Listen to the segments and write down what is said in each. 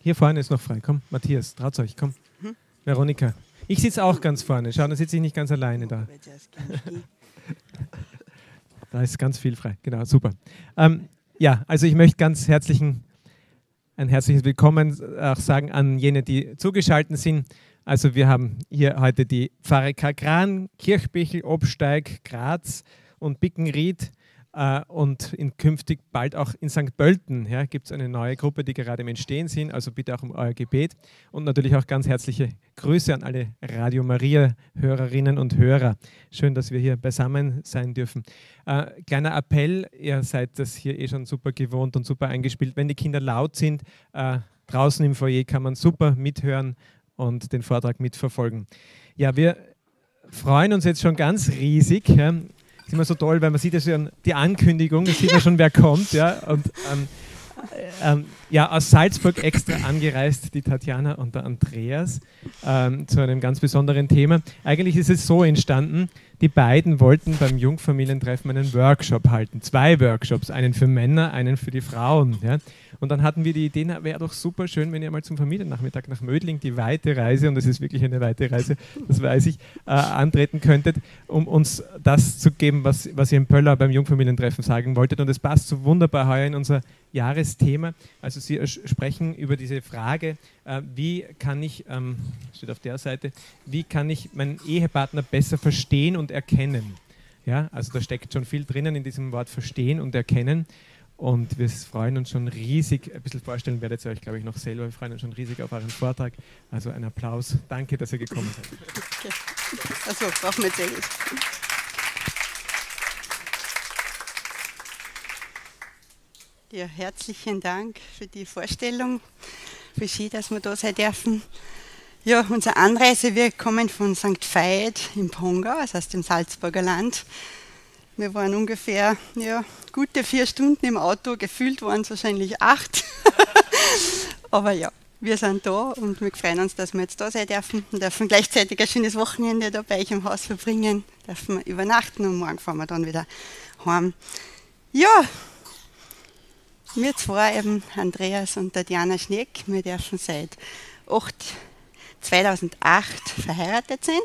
Hier vorne ist noch frei. Komm, Matthias, traut euch, komm. Hm? Veronika. Ich sitze auch ganz vorne. Schau, da sitze ich nicht ganz alleine da. da ist ganz viel frei. Genau, super. Ähm, ja, also ich möchte ganz herzlichen, ein herzliches Willkommen auch sagen an jene, die zugeschaltet sind. Also wir haben hier heute die Pfarre Kagran, Kirchbichel, Obsteig, Graz und Bickenried äh, und in künftig bald auch in St. Pölten ja, gibt es eine neue Gruppe, die gerade im Entstehen sind. Also bitte auch um euer Gebet. Und natürlich auch ganz herzliche Grüße an alle Radio Maria-Hörerinnen und Hörer. Schön, dass wir hier beisammen sein dürfen. Äh, kleiner Appell, ihr seid das hier eh schon super gewohnt und super eingespielt. Wenn die Kinder laut sind, äh, draußen im Foyer kann man super mithören und den Vortrag mitverfolgen. Ja, wir freuen uns jetzt schon ganz riesig. Ja ist immer so toll, weil man sieht ja schon die Ankündigung, da sieht man schon, wer kommt. Ja, und ähm, ähm, ja, aus Salzburg extra angereist, die Tatjana und der Andreas, ähm, zu einem ganz besonderen Thema. Eigentlich ist es so entstanden, die beiden wollten beim Jungfamilientreffen einen Workshop halten. Zwei Workshops, einen für Männer, einen für die Frauen. Ja. Und dann hatten wir die Idee, wäre doch super schön, wenn ihr mal zum Familiennachmittag nach Mödling die weite Reise, und es ist wirklich eine weite Reise, das weiß ich, äh, antreten könntet, um uns das zu geben, was, was ihr in Pöller beim Jungfamilientreffen sagen wolltet. Und es passt so wunderbar heuer in unser Jahresthema. Also Sie sprechen über diese Frage, äh, wie kann ich, ähm, steht auf der Seite, wie kann ich meinen Ehepartner besser verstehen und erkennen? Ja, also da steckt schon viel drinnen in diesem Wort verstehen und erkennen. Und wir freuen uns schon riesig, ein bisschen vorstellen werdet ihr euch, glaube ich, noch selber. Wir freuen uns schon riesig auf euren Vortrag. Also ein Applaus. Danke, dass ihr gekommen seid. Okay. Also, brauchen wir jetzt Ja, herzlichen Dank für die Vorstellung. Für Sie, dass wir da sein dürfen. Ja, unsere Anreise, wir kommen von St. Veit im Pongau, das heißt im Salzburger Land. Wir waren ungefähr ja, gute vier Stunden im Auto, gefühlt waren es wahrscheinlich acht. Aber ja, wir sind da und wir freuen uns, dass wir jetzt da sein dürfen und dürfen gleichzeitig ein schönes Wochenende da bei euch im Haus verbringen, dürfen übernachten und morgen fahren wir dann wieder heim. Ja, wir zwei, eben Andreas und Tatjana Schneck, wir dürfen seit 8, 2008 verheiratet sein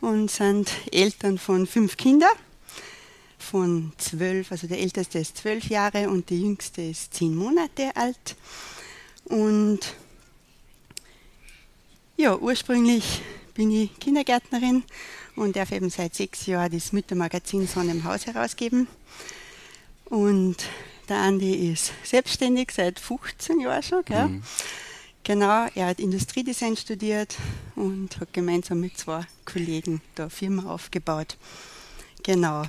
und sind Eltern von fünf Kindern. Von zwölf, also der älteste ist zwölf Jahre und der jüngste ist zehn Monate alt. Und ja, ursprünglich bin ich Kindergärtnerin und darf eben seit sechs Jahren das Müttermagazin Sonne im Haus herausgeben. Und der Andi ist selbstständig seit 15 Jahren schon. Gell? Mhm. Genau, er hat Industriedesign studiert und hat gemeinsam mit zwei Kollegen da eine Firma aufgebaut. Genau.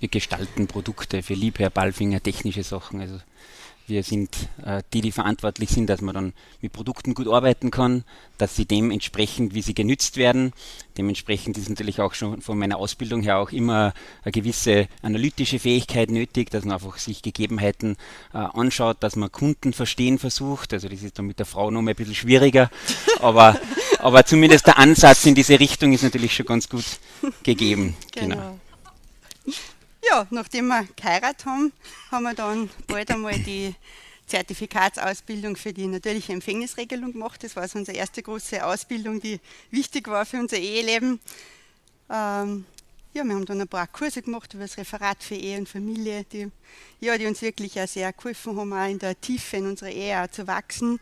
Wir gestalten Produkte für Liebherr, Ballfinger, technische Sachen. Also wir sind äh, die, die verantwortlich sind, dass man dann mit Produkten gut arbeiten kann, dass sie dementsprechend, wie sie genützt werden. Dementsprechend ist natürlich auch schon von meiner Ausbildung her auch immer eine gewisse analytische Fähigkeit nötig, dass man einfach sich Gegebenheiten äh, anschaut, dass man Kunden verstehen versucht. Also das ist dann mit der Frau noch mal ein bisschen schwieriger, aber, aber zumindest der Ansatz in diese Richtung ist natürlich schon ganz gut gegeben. genau. genau. Ja, nachdem wir geheiratet haben, haben wir dann bald einmal die Zertifikatsausbildung für die natürliche Empfängnisregelung gemacht. Das war also unsere erste große Ausbildung, die wichtig war für unser Eheleben. Ähm, ja, wir haben dann ein paar Kurse gemacht über das Referat für Ehe und Familie, die, ja, die uns wirklich auch sehr geholfen haben, auch in der Tiefe in unserer Ehe zu wachsen.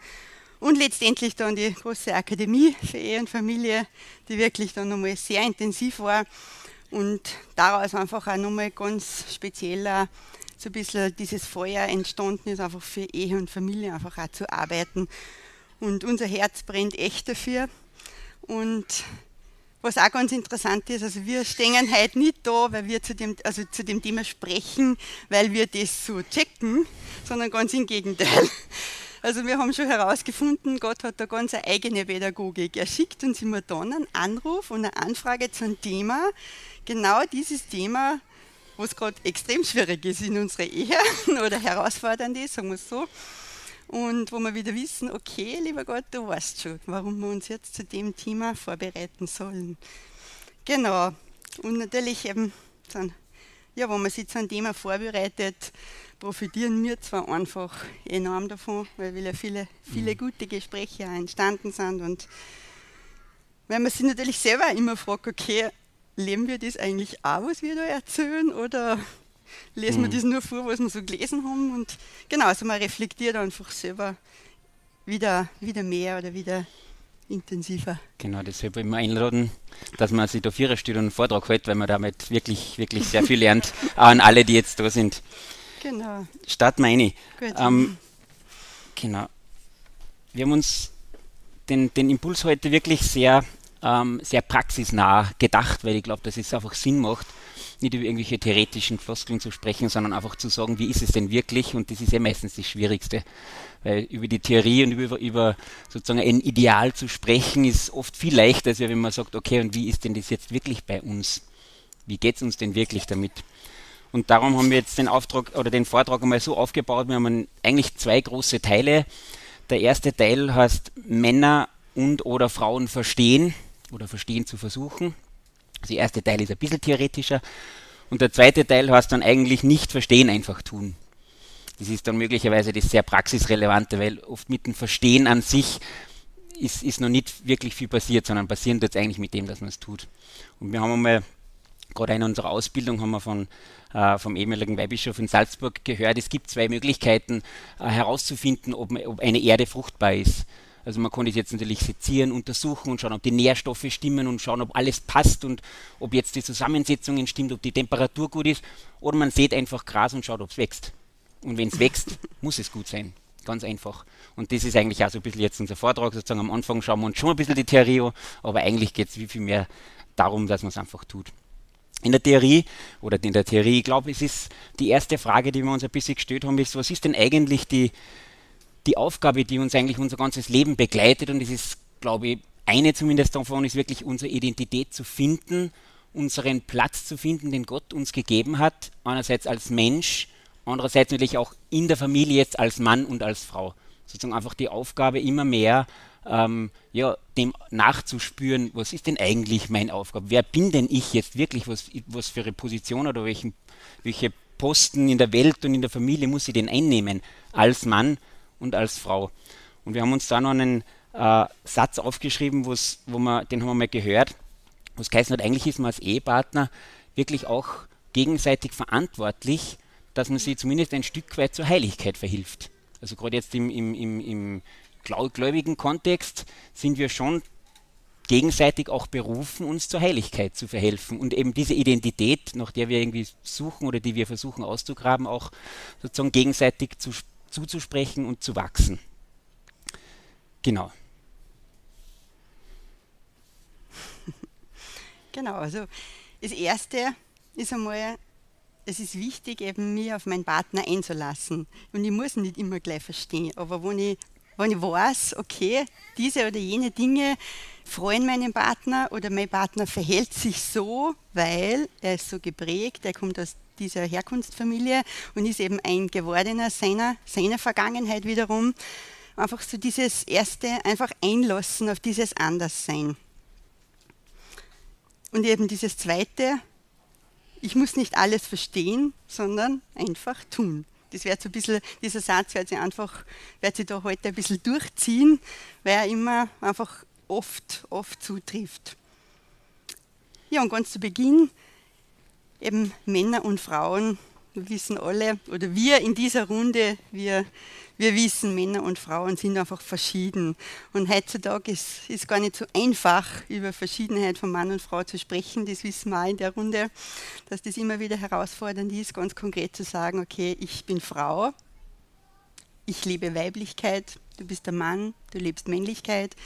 Und letztendlich dann die große Akademie für Ehe und Familie, die wirklich dann nochmal sehr intensiv war und daraus einfach auch nochmal ganz spezieller so ein bisschen dieses Feuer entstanden ist, einfach für Ehe und Familie einfach auch zu arbeiten. Und unser Herz brennt echt dafür. Und was auch ganz interessant ist, also wir stehen heute nicht da, weil wir zu dem, also zu dem Thema sprechen, weil wir das so checken, sondern ganz im Gegenteil. Also wir haben schon herausgefunden, Gott hat da ganz eine eigene Pädagogik. Er schickt uns immer dann einen Anruf und eine Anfrage zum Thema, genau dieses Thema, was gerade extrem schwierig ist in unserer Ehe oder herausfordernd ist, sagen wir es so. Und wo wir wieder wissen, okay, lieber Gott, du weißt schon, warum wir uns jetzt zu dem Thema vorbereiten sollen. Genau. Und natürlich eben sind ja, wenn man sich zu einem Thema vorbereitet, profitieren wir zwar einfach enorm davon, weil wieder viele, viele mhm. gute Gespräche entstanden sind und wenn man sich natürlich selber immer fragt, okay, leben wir das eigentlich auch, was wir da erzählen oder lesen mhm. wir das nur vor, was wir so gelesen haben und genau, also man reflektiert einfach selber wieder, wieder mehr oder wieder intensiver. Genau, deshalb wollen wir einladen, dass man sich da vierer Stunde einen Vortrag hält, weil man damit wirklich, wirklich sehr viel lernt, auch an alle, die jetzt da sind. Genau. Starten wir rein. Gut. Ähm, genau. Wir haben uns den, den Impuls heute wirklich sehr, ähm, sehr praxisnah gedacht, weil ich glaube, dass es einfach Sinn macht, nicht über irgendwelche theoretischen Floskeln zu sprechen, sondern einfach zu sagen, wie ist es denn wirklich? Und das ist ja meistens das Schwierigste. Weil über die Theorie und über, über sozusagen ein Ideal zu sprechen, ist oft viel leichter, als wenn man sagt, okay, und wie ist denn das jetzt wirklich bei uns? Wie geht es uns denn wirklich damit? Und darum haben wir jetzt den Auftrag oder den Vortrag einmal so aufgebaut, wir haben eigentlich zwei große Teile. Der erste Teil heißt Männer und oder Frauen verstehen oder verstehen zu versuchen. Der erste Teil ist ein bisschen theoretischer. Und der zweite Teil heißt dann eigentlich nicht verstehen, einfach tun. Das ist dann möglicherweise das sehr praxisrelevante, weil oft mit dem Verstehen an sich ist, ist noch nicht wirklich viel passiert, sondern passieren tut es eigentlich mit dem, dass man es tut. Und wir haben einmal, gerade in unserer Ausbildung haben wir von, äh, vom ehemaligen Weihbischof in Salzburg gehört, es gibt zwei Möglichkeiten äh, herauszufinden, ob, ob eine Erde fruchtbar ist. Also man kann das jetzt natürlich sezieren, untersuchen und schauen, ob die Nährstoffe stimmen und schauen, ob alles passt und ob jetzt die Zusammensetzungen stimmt, ob die Temperatur gut ist. Oder man sieht einfach Gras und schaut, ob es wächst. Und wenn es wächst, muss es gut sein. Ganz einfach. Und das ist eigentlich auch so ein bisschen jetzt unser Vortrag. Sozusagen am Anfang schauen wir uns schon ein bisschen die Theorie an, aber eigentlich geht es wie viel mehr darum, dass man es einfach tut. In der Theorie oder in der Theorie, ich glaube, es ist die erste Frage, die wir uns ein bisschen gestellt haben, ist, was ist denn eigentlich die, die Aufgabe, die uns eigentlich unser ganzes Leben begleitet, und es ist, glaube ich, eine zumindest davon, ist wirklich unsere Identität zu finden, unseren Platz zu finden, den Gott uns gegeben hat, einerseits als Mensch, andererseits natürlich auch in der Familie jetzt als Mann und als Frau. Sozusagen einfach die Aufgabe immer mehr, ähm, ja, dem nachzuspüren, was ist denn eigentlich meine Aufgabe? Wer bin denn ich jetzt wirklich? Was, was für eine Position oder welchen, welche Posten in der Welt und in der Familie muss ich denn einnehmen als Mann und als Frau. Und wir haben uns da noch einen äh, Satz aufgeschrieben, wo man, den haben wir mal gehört, was geheißen hat, eigentlich ist man als Ehepartner wirklich auch gegenseitig verantwortlich, dass man sich zumindest ein Stück weit zur Heiligkeit verhilft. Also gerade jetzt im, im, im, im gläubigen Kontext sind wir schon gegenseitig auch berufen, uns zur Heiligkeit zu verhelfen und eben diese Identität, nach der wir irgendwie suchen oder die wir versuchen auszugraben, auch sozusagen gegenseitig zu zuzusprechen und zu wachsen. Genau. Genau, also das Erste ist einmal, es ist wichtig, eben mich auf meinen Partner einzulassen. Und ich muss nicht immer gleich verstehen, aber wenn ich, wenn ich weiß, okay, diese oder jene Dinge freuen meinen Partner oder mein Partner verhält sich so, weil er ist so geprägt, er kommt aus dieser Herkunftsfamilie und ist eben ein gewordener seiner, seiner Vergangenheit wiederum. Einfach so dieses erste, einfach einlassen auf dieses Anderssein. Und eben dieses zweite, ich muss nicht alles verstehen, sondern einfach tun. Das wird so ein bisschen, dieser Satz wird sich einfach, wird sich da heute ein bisschen durchziehen, weil er immer einfach oft, oft zutrifft. Ja, und ganz zu Beginn eben Männer und Frauen, wir wissen alle, oder wir in dieser Runde, wir, wir wissen, Männer und Frauen sind einfach verschieden. Und heutzutage ist es gar nicht so einfach, über Verschiedenheit von Mann und Frau zu sprechen. Das wissen wir auch in der Runde, dass das immer wieder herausfordernd ist, ganz konkret zu sagen, okay, ich bin Frau, ich liebe Weiblichkeit, du bist der Mann, du lebst Männlichkeit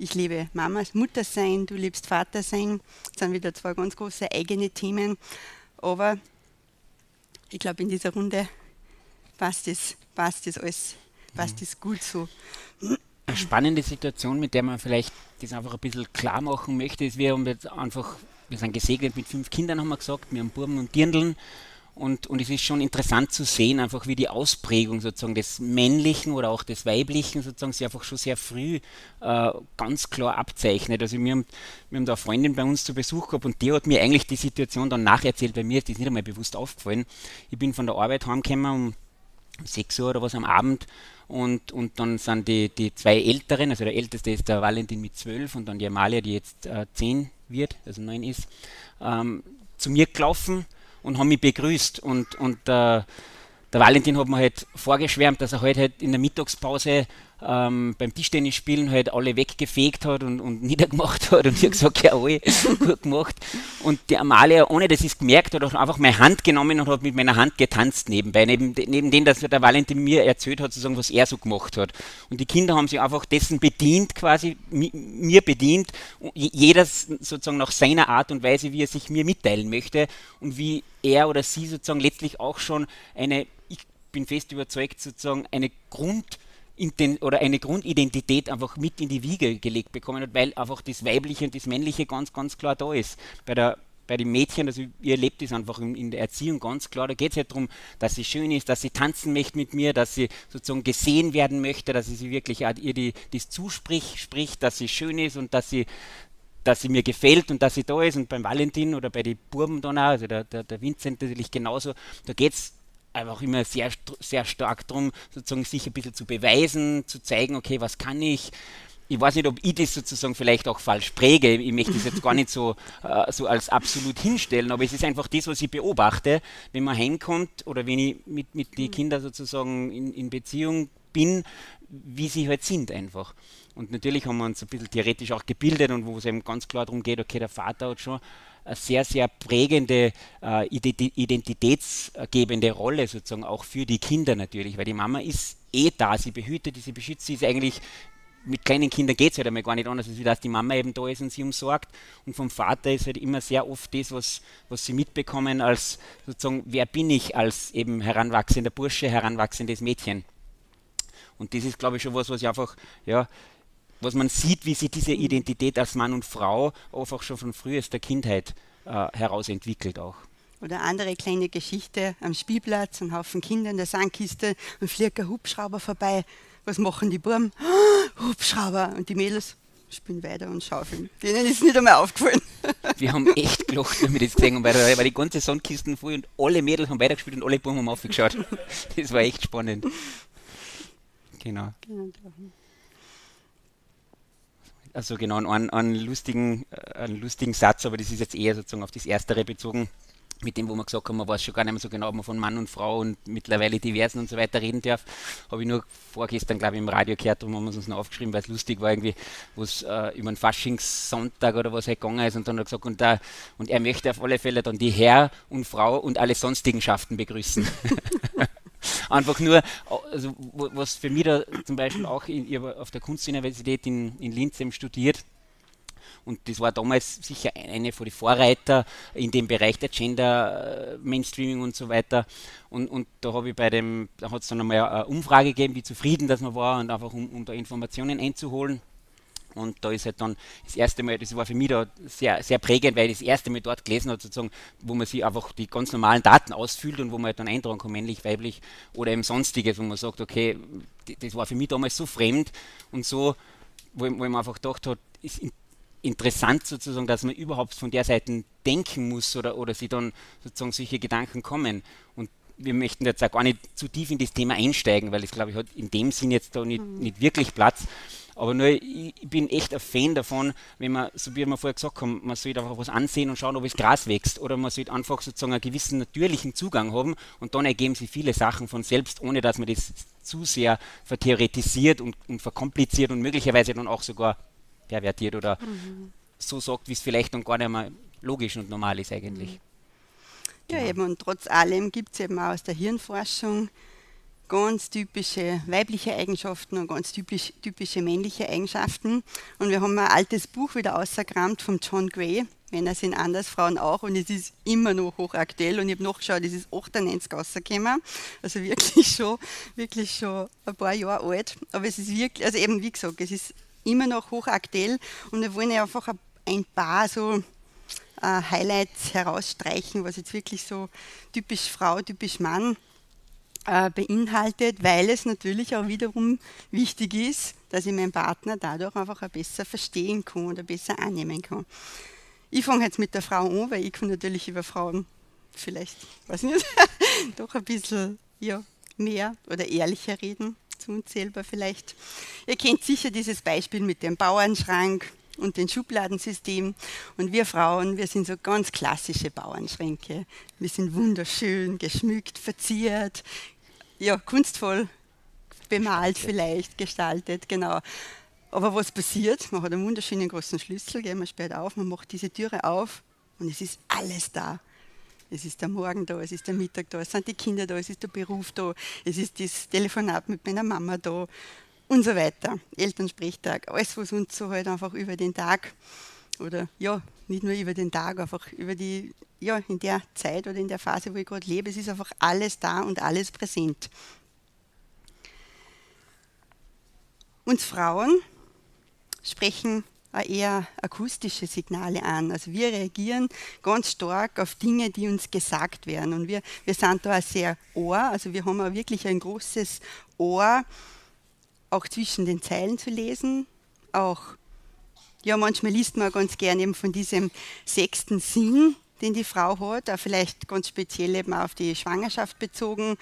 ich liebe Mama, Mutter sein, du liebst Vater sein. Das sind wieder zwei ganz große eigene Themen. Aber ich glaube, in dieser Runde passt das, passt das alles, passt mhm. das gut so. Eine spannende Situation, mit der man vielleicht das einfach ein bisschen klar machen möchte, ist, wir haben jetzt einfach, wir sind gesegnet mit fünf Kindern, haben wir gesagt, wir haben Buben und Dirndeln Und, und es ist schon interessant zu sehen, einfach wie die Ausprägung sozusagen des Männlichen oder auch des Weiblichen sozusagen sich einfach schon sehr früh äh, ganz klar abzeichnet. Also wir haben, wir haben da eine Freundin bei uns zu Besuch gehabt und die hat mir eigentlich die Situation dann nacherzählt, weil mir ist das nicht einmal bewusst aufgefallen. Ich bin von der Arbeit heimgekommen um 6 Uhr oder was am Abend und, und dann sind die, die zwei Älteren, also der Älteste ist der Valentin mit 12 und dann die Amalia, die jetzt äh, 10 wird, also 9 ist, ähm, zu mir gelaufen und haben mich begrüßt. Und, und äh, der Valentin hat mir halt vorgeschwärmt, dass er halt, halt in der Mittagspause ähm, beim Tischtennisspielen halt alle weggefegt hat und, und niedergemacht hat und ich gesagt, ja, alle gut gemacht. Und die Amalia, ohne dass ich es gemerkt hat, hat einfach meine Hand genommen und hat mit meiner Hand getanzt nebenbei, neben, neben dem, dass der Valentin mir erzählt hat, sozusagen, was er so gemacht hat. Und die Kinder haben sich einfach dessen bedient, quasi mir bedient, jeder sozusagen nach seiner Art und Weise, wie er sich mir mitteilen möchte und wie er oder sie sozusagen letztlich auch schon eine, ich bin fest überzeugt, sozusagen eine Grund- oder eine Grundidentität einfach mit in die Wiege gelegt bekommen hat, weil einfach das Weibliche und das Männliche ganz, ganz klar da ist. Bei der bei den Mädchen, also ihr lebt es einfach in, in, der Erziehung ganz klar, da geht es ja darum, dass sie schön ist, dass sie tanzen möchte mit mir, dass sie sozusagen gesehen werden möchte, dass sie, wirklich ihr die, das zuspricht, spricht, dass sie schön ist und dass sie dass sie mir gefällt und dass sie da ist. Und beim Valentin oder bei den Burben dann auch, also der, der, der Vincent natürlich genauso, da geht es einfach immer sehr, sehr stark darum, sozusagen sich ein bisschen zu beweisen, zu zeigen, okay, was kann ich. Ich weiß nicht, ob ich das sozusagen vielleicht auch falsch präge. Ich möchte das jetzt gar nicht so, äh, so als absolut hinstellen, aber es ist einfach das, was ich beobachte, wenn man heimkommt oder wenn ich mit, mit den Kindern sozusagen in, in Beziehung bin, wie sie halt sind einfach. Und natürlich haben wir uns ein bisschen theoretisch auch gebildet und wo es eben ganz klar darum geht, okay, der Vater hat schon sehr, sehr prägende, äh, identitätsgebende Rolle sozusagen auch für die Kinder natürlich, weil die Mama ist eh da, sie behütet, sie beschützt, sie ist eigentlich mit kleinen Kindern geht es halt einmal gar nicht anders, als dass die Mama eben da ist und sie umsorgt. Und vom Vater ist halt immer sehr oft das, was, was sie mitbekommen, als sozusagen, wer bin ich als eben heranwachsender Bursche, heranwachsendes Mädchen. Und das ist, glaube ich, schon was, was ich einfach, ja, was man sieht, wie sich diese Identität als Mann und Frau einfach schon von frühester Kindheit äh, heraus entwickelt auch. Oder andere kleine Geschichte am Spielplatz, ein Haufen Kinder in der Sandkiste und fliegt ein Hubschrauber vorbei. Was machen die? Oh, Hubschrauber! Und die Mädels spielen weiter und schaufeln. Denen ist nicht einmal aufgefallen. Wir haben echt gelacht, wenn wir das gesehen haben, weil, weil die ganze Sandkisten voll und alle Mädels haben weitergespielt und alle Buben haben aufgeschaut. Das war echt spannend. Genau. genau also genau, einen, einen, lustigen, äh, einen lustigen Satz, aber das ist jetzt eher sozusagen auf das Erstere bezogen, mit dem, wo wir gesagt haben, man weiß schon gar nicht mehr so genau, ob man von Mann und Frau und mittlerweile diversen und so weiter reden darf. Habe ich nur vorgestern, glaube ich, im Radio gehört, darum haben wir es uns noch aufgeschrieben, weil es lustig war irgendwie, wo es äh, über einen Faschingssonntag oder was halt gegangen ist und dann hat er gesagt, und, da, und er möchte auf alle Fälle dann die Herr und Frau und alle sonstigen Schaften begrüßen. Einfach nur, also, was für mich da zum Beispiel auch, in, ich habe auf der Kunstuniversität in, in Linz eben studiert, und das war damals sicher eine von den Vorreiter in dem Bereich der Gender äh, Mainstreaming und so weiter. Und, und da habe ich bei dem, da hat es dann einmal eine Umfrage gegeben, wie zufrieden das man war und einfach um, um da Informationen einzuholen. Und da ist halt dann das erste Mal, das war für mich da sehr, sehr prägend, weil ich das erste Mal dort gelesen habe, sozusagen, wo man sich einfach die ganz normalen Daten ausfüllt und wo man halt dann eintragen kann, männlich, weiblich oder eben sonstiges, wo man sagt, okay, das war für mich damals so fremd und so, wo ich, wo ich mir einfach gedacht habe, ist interessant sozusagen, dass man überhaupt von der Seite denken muss oder, oder sie dann sozusagen solche Gedanken kommen. Und wir möchten jetzt auch gar nicht zu tief in das Thema einsteigen, weil es, glaube ich, hat in dem Sinn jetzt da nicht, mhm. nicht wirklich Platz. Aber nur, ich bin echt ein Fan davon, wenn man, so wie wir vorher gesagt haben, man sollte einfach was ansehen und schauen, ob es Gras wächst. Oder man sollte einfach sozusagen einen gewissen natürlichen Zugang haben und dann ergeben sich viele Sachen von selbst, ohne dass man das zu sehr vertheoretisiert und, und verkompliziert und möglicherweise dann auch sogar pervertiert oder mhm. so sagt, wie es vielleicht dann gar nicht mehr logisch und normal ist eigentlich. Mhm. Ja, genau. eben, und trotz allem gibt es eben auch aus der Hirnforschung ganz typische weibliche Eigenschaften und ganz typisch, typische männliche Eigenschaften. Und wir haben ein altes Buch wieder ausgekramt von John Gray, Männer sind anders, Frauen auch. Und es ist immer noch hochaktuell. Und ich habe nachgeschaut, es ist 98 rausgekommen. Also wirklich schon, wirklich schon ein paar Jahre alt. Aber es ist wirklich, also eben wie gesagt, es ist immer noch hochaktuell. Und wir wollen ja einfach ein paar so äh, Highlights herausstreichen, was jetzt wirklich so typisch Frau, typisch Mann äh, beinhaltet, weil es natürlich auch wiederum wichtig ist, dass ich meinen Partner dadurch einfach auch besser verstehen kann oder besser annehmen kann. Ich fange jetzt mit der Frau an, weil ich kann natürlich über Frauen vielleicht, weiß nicht, doch ein bisschen ja, mehr oder ehrlicher reden zu uns selber vielleicht. Ihr kennt sicher dieses Beispiel mit dem Bauernschrank und dem Schubladensystem. Und wir Frauen, wir sind so ganz klassische Bauernschränke. Wir sind wunderschön, geschmückt, verziert, ja, kunstvoll bemalt vielleicht, gestaltet, genau. Aber was passiert? Man hat einen wunderschönen großen Schlüssel, gehen wir später auf, man macht diese Türe auf und es ist alles da. Es ist der Morgen da, es ist der Mittag da, es sind die Kinder da, es ist der Beruf da, es ist das Telefonat mit meiner Mama da und so weiter. Elternsprechtag, alles, was uns so halt einfach über den Tag oder ja, nicht nur über den Tag, einfach über die, ja, in der Zeit oder in der Phase, wo ich gerade lebe, es ist einfach alles da und alles präsent. Uns Frauen sprechen eher akustische Signale an. Also wir reagieren ganz stark auf Dinge, die uns gesagt werden. Und wir, wir sind da auch sehr Ohr, also wir haben auch wirklich ein großes Ohr, auch zwischen den Zeilen zu lesen. Auch, ja, manchmal liest man ganz gerne eben von diesem sechsten Sinn, den die Frau hat, auch vielleicht ganz speziell eben auf die Schwangerschaft bezogen,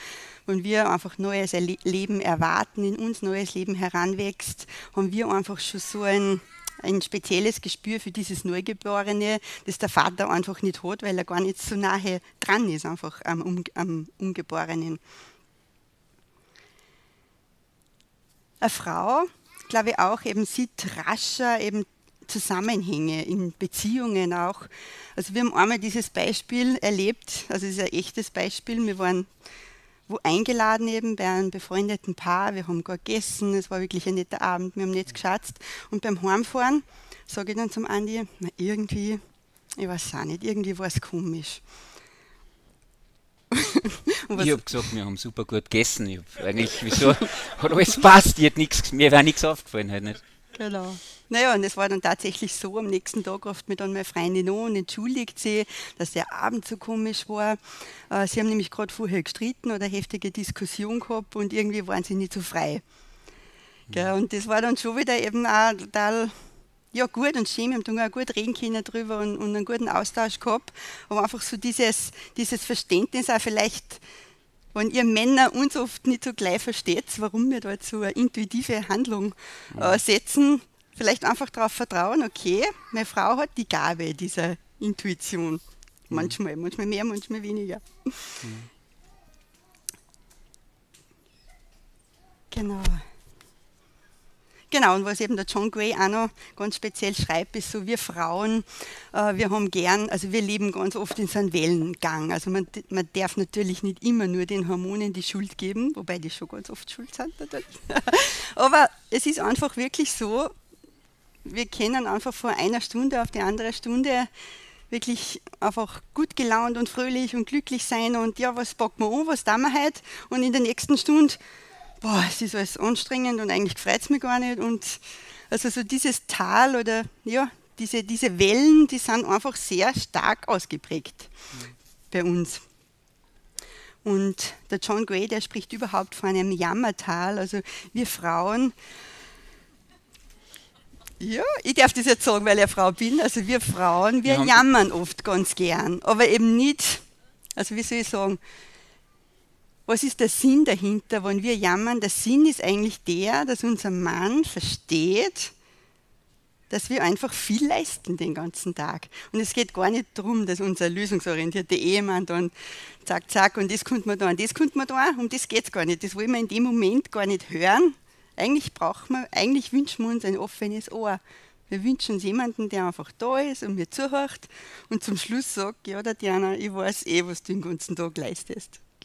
wenn wir einfach neues Leben erwarten, in uns neues Leben heranwächst, haben wir einfach schon so ein ein spezielles Gespür für dieses Neugeborene, das der Vater einfach nicht hat, weil er gar nicht so nahe dran ist, einfach am, am Ungeborenen. Eine Frau, glaube ich auch, eben sieht rascher eben Zusammenhänge in Beziehungen auch. Also wir haben einmal dieses Beispiel erlebt, also es ist ein echtes Beispiel. Wir waren wo eingeladen eben bei einem befreundeten Paar. Wir haben gar gegessen, es war wirklich ein netter Abend, wir haben nichts geschätzt. Und beim Heimfahren sage ich dann zum Andi, na irgendwie, ich weiß auch nicht, irgendwie war es komisch. ich habe gesagt, wir haben super gut gegessen. Ich eigentlich, wieso hat alles passt, mir wäre nichts aufgefallen. Halt nicht. Genau. Naja, und es war dann tatsächlich so, am nächsten Tag ruft mir dann meine Freundin an und entschuldigt sie, dass der Abend so komisch war. Äh, sie haben nämlich gerade vorher gestritten oder heftige Diskussion gehabt und irgendwie waren sie nicht so frei. Ja. und das war dann schon wieder eben auch total ja, gut und schön. Wir haben dann auch gut reden können drüber und, und einen guten Austausch gehabt. Aber einfach so dieses, dieses Verständnis auch vielleicht wenn ihr Männer uns oft nicht so gleich versteht, warum wir da jetzt so eine intuitive Handlung äh, setzen, vielleicht einfach darauf vertrauen, okay, meine Frau hat die Gabe dieser Intuition. Mhm. Manchmal, manchmal mehr, manchmal weniger. Mhm. Genau. Genau, und was eben der John Gray auch noch ganz speziell schreibt, ist so, wir Frauen, äh, wir haben gern, also wir leben ganz oft in so einem Wellengang. Also man, man darf natürlich nicht immer nur den Hormonen die Schuld geben, wobei die schon ganz oft schuld sind natürlich. Aber es ist einfach wirklich so, wir können einfach von einer Stunde auf die andere Stunde wirklich einfach gut gelaunt und fröhlich und glücklich sein und ja, was packen wir an, was tun wir heute? Und in der nächsten Stunde, boah, es ist alles anstrengend und eigentlich freut es mich gar nicht. Und also so dieses Tal oder ja, diese, diese Wellen, die sind einfach sehr stark ausgeprägt mhm. bei uns. Und der John Gray, der spricht überhaupt von einem Jammertal. Also wir Frauen, ja, ich darf das jetzt sagen, weil ich eine Frau bin. Also wir Frauen, wir ja. jammern oft ganz gern, aber eben nicht, also wie soll ich sagen, was ist der Sinn dahinter, wenn wir jammern? Der Sinn ist eigentlich der, dass unser Mann versteht, dass wir einfach viel leisten den ganzen Tag. Und es geht gar nicht darum, dass unser lösungsorientierter Ehemann dann zack, zack, und das kommt man da, und das kommt man da, um das geht es gar nicht. Das wollen wir in dem Moment gar nicht hören, eigentlich brauchen wir, eigentlich wünschen wir uns ein offenes Ohr. Wir wünschen uns jemanden, der einfach da ist und mir zuhört und zum Schluss sagt, ja, Tatjana, ich weiß eh, was du den ganzen Tag leistest.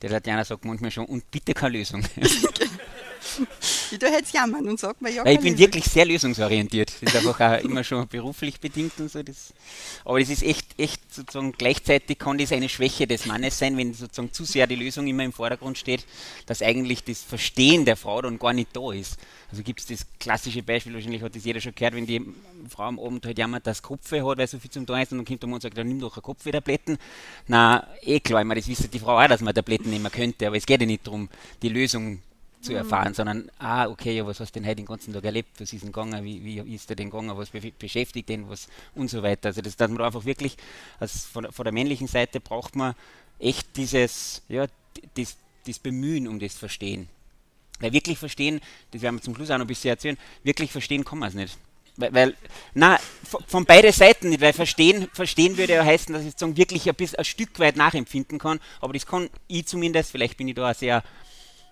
Der Tatjana sagt manchmal schon, und bitte keine Lösung. ich tue jetzt jammern und sag mir ja. Weil ich bin wirklich sehr lösungsorientiert. Das ist einfach auch immer schon beruflich bedingt und so. Das, aber das ist echt, echt sozusagen gleichzeitig kann das eine Schwäche des Mannes sein, wenn sozusagen zu sehr die Lösung immer im Vordergrund steht, dass eigentlich das Verstehen der Frau dann gar nicht da ist. Also gibt es das klassische Beispiel, wahrscheinlich hat das jeder schon gehört, wenn die Frau am Abend halt jammert, dass Kopfweh hat, weil so viel zum tun ist und dann kommt der Mann und sagt, dann nimm doch eine Kopfweh-Tabletten. Na, eh klar, ich meine, das wisst die Frau auch, dass man Tabletten nehmen könnte, aber es geht ja nicht darum, die Lösung zu mhm. erfahren, mhm. sondern, ah, okay, ja, was hast du denn heute den ganzen Tag erlebt, was ist denn gegangen, wie, wie ist der denn gegangen, was be beschäftigt den, was und so weiter. Also das, dass man einfach wirklich, also von, von der männlichen Seite braucht man echt dieses, ja, das, das Bemühen um das Verstehen. Weil wirklich verstehen, das werden wir zum Schluss auch noch ein bisschen erzählen, wirklich verstehen kann man es nicht. Weil, weil na, von beiden Seiten nicht, weil verstehen, verstehen würde ja heißen, dass ich sozusagen wirklich ein, bisschen, ein Stück weit nachempfinden kann, aber das kann ich zumindest, vielleicht bin ich da sehr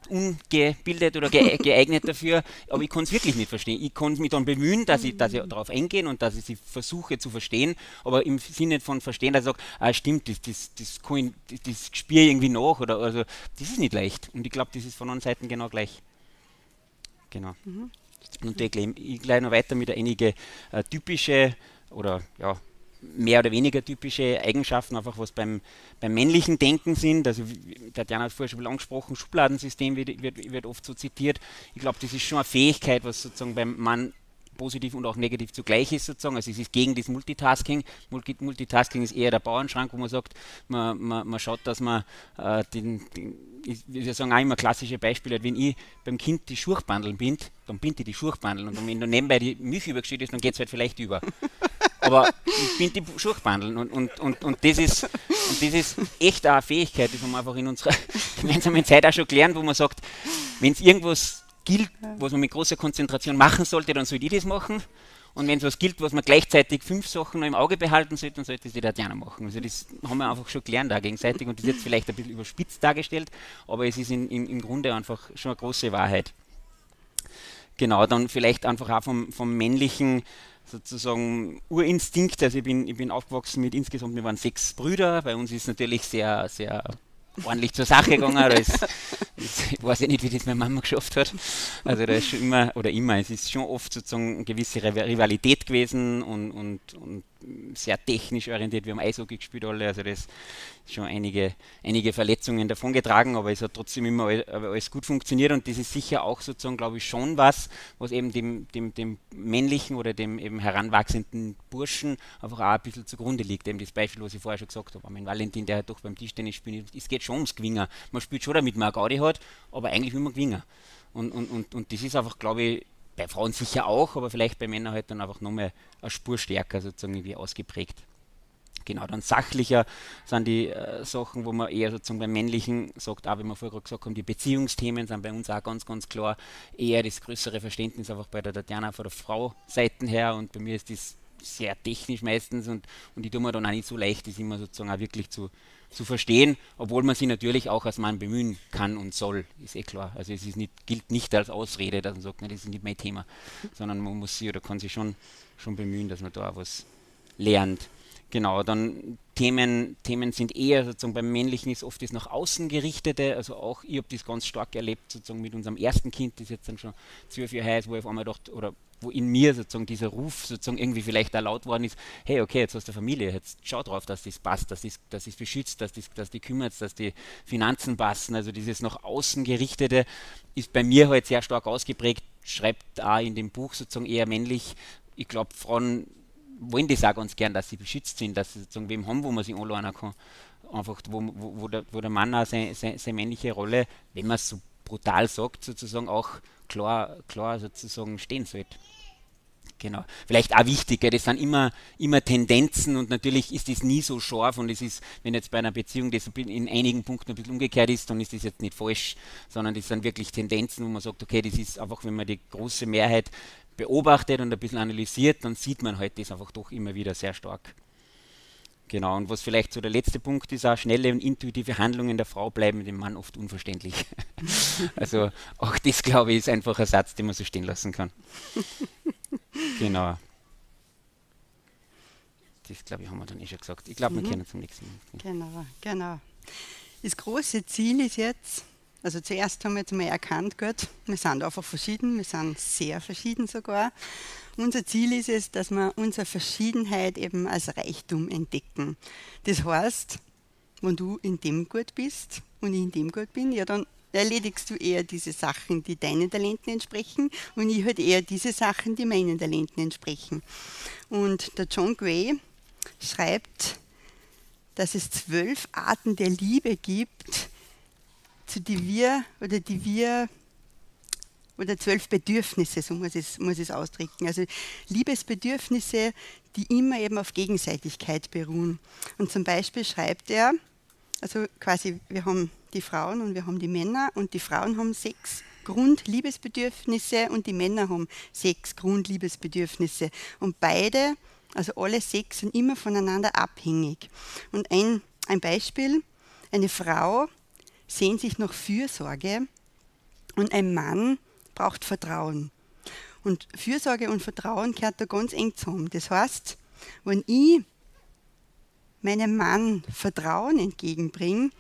ungebildet oder geeignet dafür, aber ich kann es wirklich nicht verstehen. Ich kann mich dann bemühen, dass ich, dass ich darauf eingehe und dass ich sie versuche zu verstehen, aber im Sinne von verstehen, dass ich sage, ah, stimmt, das, das, das, kann ich, das, spüre irgendwie nach oder also, das ist nicht leicht und ich glaube, das ist von anderen Seiten genau gleich. Genau. Mhm. Und ich, ich gleich noch weiter mit einigen äh, typische oder ja, mehr oder weniger typische Eigenschaften, einfach was beim, beim männlichen Denken sind. Also, Tatjana hat vorher schon angesprochen, Schubladensystem wird, wird, wird oft so zitiert. Ich glaube, das ist schon eine Fähigkeit, was sozusagen beim Mann positiv und auch negativ zugleich ist sozusagen. Also es ist gegen das Multitasking. Multitasking ist eher der Bauernschrank, wo man sagt, man, man, man schaut, dass man äh, den, den wir sagen auch immer klassische Beispiele, wenn ich beim Kind die Schurchbandeln bind, dann bind ich die Schurchbandeln und wenn du nebenbei die Milch übergeschüttet ist, dann geht es halt vielleicht über. Aber ich bind die Schurchbandeln und, und, und, und, das ist, und das ist echt eine Fähigkeit, die wir einfach in unserer gemeinsamen Zeit auch schon gelernt, wo man sagt, wenn es irgendwas gilt, was man mit großer Konzentration machen sollte, dann soll ich das machen. Und wenn es was gilt, was man gleichzeitig fünf Sachen noch im Auge behalten sollte, dann sollte es die Tatjana machen. Also das haben wir einfach schon gelernt da gegenseitig und das ist jetzt vielleicht ein bisschen überspitzt dargestellt, aber es ist in, in, im Grunde einfach schon eine große Wahrheit. Genau, dann vielleicht einfach auch vom, vom männlichen sozusagen Urinstinkt. Also ich bin, ich bin aufgewachsen mit insgesamt, wir waren sechs Brüder. Bei uns ist natürlich sehr, sehr ordentlich zur Sache gegangen. Da ist, ich weiß ja nicht, wie das meine Mama geschafft hat. Also da ist schon immer, oder immer, es ist schon oft sozusagen eine gewisse Rivalität gewesen und, und, und sehr technisch orientiert. Wir haben Eishockey gespielt alle, also das schon einige, einige Verletzungen davongetragen, aber es hat trotzdem immer alles gut funktioniert und das ist sicher auch sozusagen, glaube ich, schon was, was eben dem, dem, dem männlichen oder dem eben heranwachsenden Burschen einfach auch ein bisschen zugrunde liegt. Eben das Beispiel, was ich vorher schon gesagt habe, mein Valentin, der hat doch beim Tischtennis spielt, es geht schon ums Gewinnen. Man spielt schon damit man eine Gaudi hat, aber eigentlich will man gewinnen. Und, und, und, und das ist einfach, glaube ich, bei Frauen sicher auch, aber vielleicht bei Männern halt dann einfach nochmal eine Spur stärker sozusagen irgendwie ausgeprägt. Genau, dann sachlicher sind die äh, Sachen, wo man eher sozusagen beim Männlichen sagt, auch wenn wir vorher gesagt haben, die Beziehungsthemen sind bei uns auch ganz, ganz klar eher das größere Verständnis einfach bei der Tatjana von der Frau Seiten her und bei mir ist das sehr technisch meistens und, und ich tue mir dann auch nicht so leicht, das immer sozusagen auch wirklich zu, zu verstehen, obwohl man sich natürlich auch als Mann bemühen kann und soll, ist eh klar. Also es nicht, gilt nicht als Ausrede, dass man sagt, das ist nicht mein Thema, sondern man muss sich oder kann sich schon, schon bemühen, dass man da auch was lernt. Genau, dann Themen, Themen sind eher sozusagen beim Männlichen ist oft das nach außen gerichtete, also auch ich habe das ganz stark erlebt, sozusagen mit unserem ersten Kind, das jetzt dann schon zwölf Jahre ist, wo ich auf einmal dachte, oder wo in mir sozusagen dieser Ruf sozusagen irgendwie vielleicht da laut worden ist, hey, okay, jetzt hast du Familie, jetzt schau drauf, dass das passt, dass das, dass das beschützt, dass, das, dass die kümmert, dass die Finanzen passen, also dieses nach außen gerichtete ist bei mir halt sehr stark ausgeprägt, schreibt auch in dem Buch sozusagen eher männlich, ich glaube, Frauen wollen das auch ganz gern, dass sie beschützt sind, dass sie sozusagen wem haben, wo man sich anlernen kann. Einfach, wo, wo, wo, der, wo der Mann auch seine, seine, seine männliche Rolle, wenn man es so brutal sagt, sozusagen auch klar, klar sozusagen stehen sollte. Genau. Vielleicht auch wichtig, das sind immer, immer Tendenzen und natürlich ist das nie so scharf und es ist, wenn jetzt bei einer Beziehung das in einigen Punkten ein bisschen umgekehrt ist, dann ist das jetzt nicht falsch, sondern das sind wirklich Tendenzen, wo man sagt, okay, das ist einfach, wenn man die große Mehrheit beobachtet und ein bisschen analysiert, dann sieht man halt das einfach doch immer wieder sehr stark. Genau, und was vielleicht so der letzte Punkt ist, auch schnelle und intuitive Handlungen der Frau bleiben dem Mann oft unverständlich. also auch das, glaube ich, ist einfach ein Satz, den man so stehen lassen kann. genau. Das, glaube ich, haben wir dann eh schon gesagt. Ich glaube, wir mhm. können zum nächsten Mal. Genau, genau. Das große Ziel ist jetzt, Also zuerst haben wir jetzt mal erkannt, gut, wir sind einfach verschieden, wir sind sehr verschieden sogar. Unser Ziel ist es, dass wir unsere Verschiedenheit eben als Reichtum entdecken. Das heißt, wenn du in dem gut bist und ich in dem gut bin, ja dann erledigst du eher diese Sachen, die deinen Talenten entsprechen und ich halt eher diese Sachen, die meinen Talenten entsprechen. Und der John Gray schreibt, dass es zwölf Arten der Liebe gibt, zu die wir oder die wir oder zwölf Bedürfnisse, so muss es, muss es ausdrücken. Also Liebesbedürfnisse, die immer eben auf Gegenseitigkeit beruhen. Und zum Beispiel schreibt er, also quasi, wir haben die Frauen und wir haben die Männer und die Frauen haben sechs Grundliebesbedürfnisse und die Männer haben sechs Grundliebesbedürfnisse. Und beide, also alle sechs, sind immer voneinander abhängig. Und ein, ein Beispiel, eine Frau sehnt sich nach Fürsorge und ein Mann braucht Vertrauen. Und Fürsorge und Vertrauen gehört da ganz eng zusammen. Das heißt, wenn ich meinem Mann Vertrauen entgegenbringe,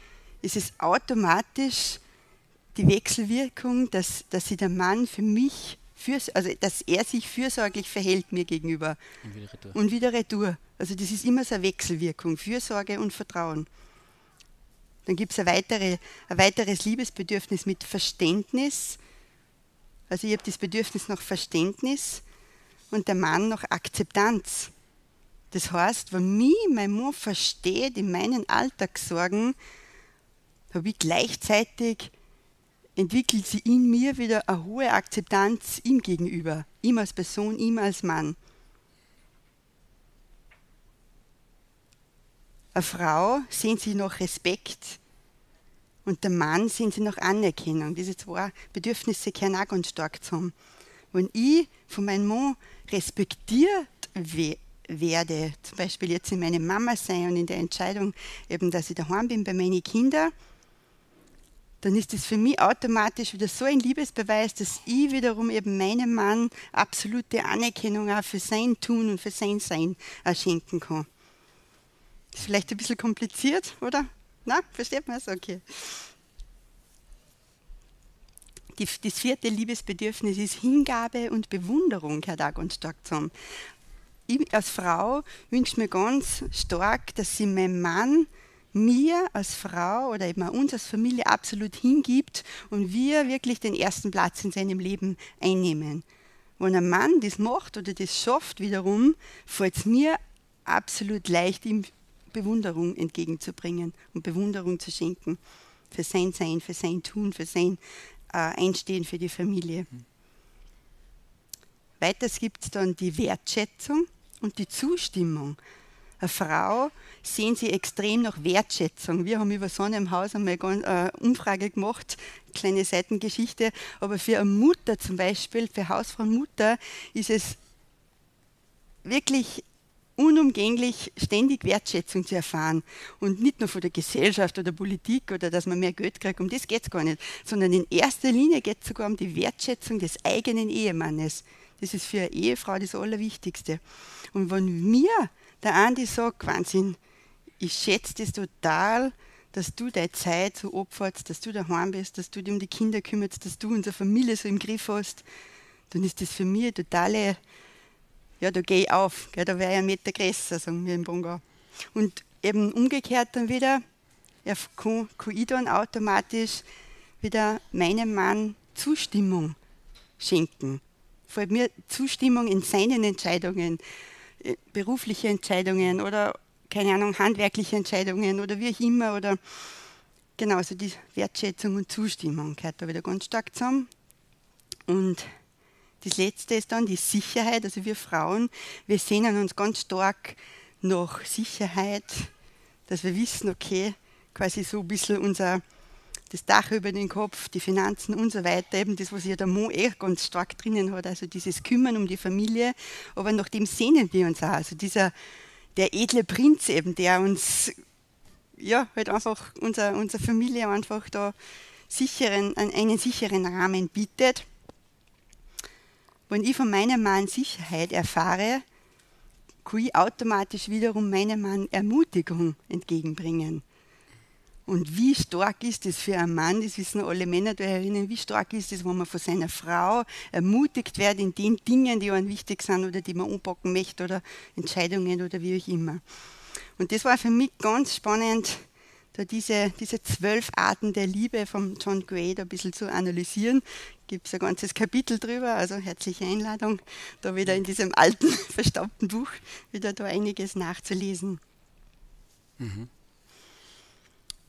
ist es automatisch die Wechselwirkung, dass, dass sich der Mann für mich, fürs, also dass er sich fürsorglich verhält mir gegenüber. Und wieder retour. Und wieder retour. Also das ist immer so eine Wechselwirkung, Fürsorge und Vertrauen. Dann gibt es ein, weitere, ein weiteres Liebesbedürfnis mit Verständnis. Also ich habe das Bedürfnis nach Verständnis und der Mann nach Akzeptanz. Das heißt, wenn mich mein Mann versteht in meinen Alltagssorgen, habe ich gleichzeitig entwickelt sie in mir wieder eine hohe Akzeptanz ihm gegenüber, ihm als Person, ihm als Mann. Eine Frau sehnt sich nach Respekt und der Mann sehnt sich nach Anerkennung. Diese zwei Bedürfnisse gehören auch ganz stark zusammen. Wenn ich von meinem Mann respektiert werde, zum Beispiel jetzt in meine Mama sein und in der Entscheidung, eben, dass ich daheim bin bei meinen Kindern, dann ist das für mich automatisch wieder so ein Liebesbeweis, dass ich wiederum eben meinem Mann absolute Anerkennung auch für sein Tun und für sein Sein schenken kann. Ist vielleicht ein bisschen kompliziert, oder? Na, versteht man es? Okay. Die, das vierte Liebesbedürfnis ist Hingabe und Bewunderung, Herr Dag und zusammen. Ich als Frau wünsche mir ganz stark, dass sie meinem Mann mir als Frau oder eben uns als Familie absolut hingibt und wir wirklich den ersten Platz in seinem Leben einnehmen. Wenn ein Mann das macht oder das schafft wiederum, fällt es mir absolut leicht, ihm Bewunderung entgegenzubringen und Bewunderung zu schenken für sein Sein, für sein Tun, für sein äh, Einstehen für die Familie. Weiters gibt es dann die Wertschätzung und die Zustimmung. Eine Frau sehen sie extrem nach Wertschätzung. Wir haben über Sonne im Haus einmal eine äh, Umfrage gemacht, kleine Seitengeschichte, aber für eine Mutter zum Beispiel, für Hausfrau Mutter, ist es wirklich unumgänglich ständig Wertschätzung zu erfahren. Und nicht nur von der Gesellschaft oder Politik oder dass man mehr Geld kriegt, um das geht es gar nicht, sondern in erster Linie geht es sogar um die Wertschätzung des eigenen Ehemannes. Das ist für eine Ehefrau das Allerwichtigste. Und wenn mir der Andi sagt, Wahnsinn, ich schätze das total, dass du deine Zeit so opferst, dass du daheim bist, dass du dich um die Kinder kümmerst, dass du unsere Familie so im Griff hast, dann ist das für mich eine totale ja, da gehe ich auf, gell, da wäre ich einen Meter größer, sagen wir im Bongau. Und eben umgekehrt dann wieder, ja, kann, kann ich dann automatisch wieder meinem Mann Zustimmung schenken. Vor allem mir Zustimmung in seinen Entscheidungen, äh, berufliche Entscheidungen oder, keine Ahnung, handwerkliche Entscheidungen oder wie auch immer. Oder genauso die Wertschätzung und Zustimmung gehört da wieder ganz stark zusammen. Und das letzte ist dann die Sicherheit. Also wir Frauen, wir sehnen uns ganz stark nach Sicherheit, dass wir wissen, okay, quasi so ein bisschen unser das Dach über den Kopf, die Finanzen und so weiter, eben das, was ja der Mo eh ganz stark drinnen hat, also dieses Kümmern um die Familie, aber nach dem sehnen wir uns auch. Also dieser, der edle Prinz eben, der uns, ja, halt einfach unser, unsere Familie einfach da sicheren, einen sicheren Rahmen bietet. Wenn ich von meinem Mann Sicherheit erfahre, kann ich automatisch wiederum meinem Mann Ermutigung entgegenbringen. Und wie stark ist es für einen Mann, das wissen alle Männer da herinnen, wie stark ist es, wenn man von seiner Frau ermutigt wird in den Dingen, die einem wichtig sind oder die man anpacken möchte oder Entscheidungen oder wie auch immer. Und das war für mich ganz spannend, da diese, diese zwölf Arten der Liebe von John Gray ein bisschen zu analysieren. Gibt es ein ganzes Kapitel drüber, also herzliche Einladung, da wieder in diesem alten, verstaubten Buch wieder da einiges nachzulesen. Mhm.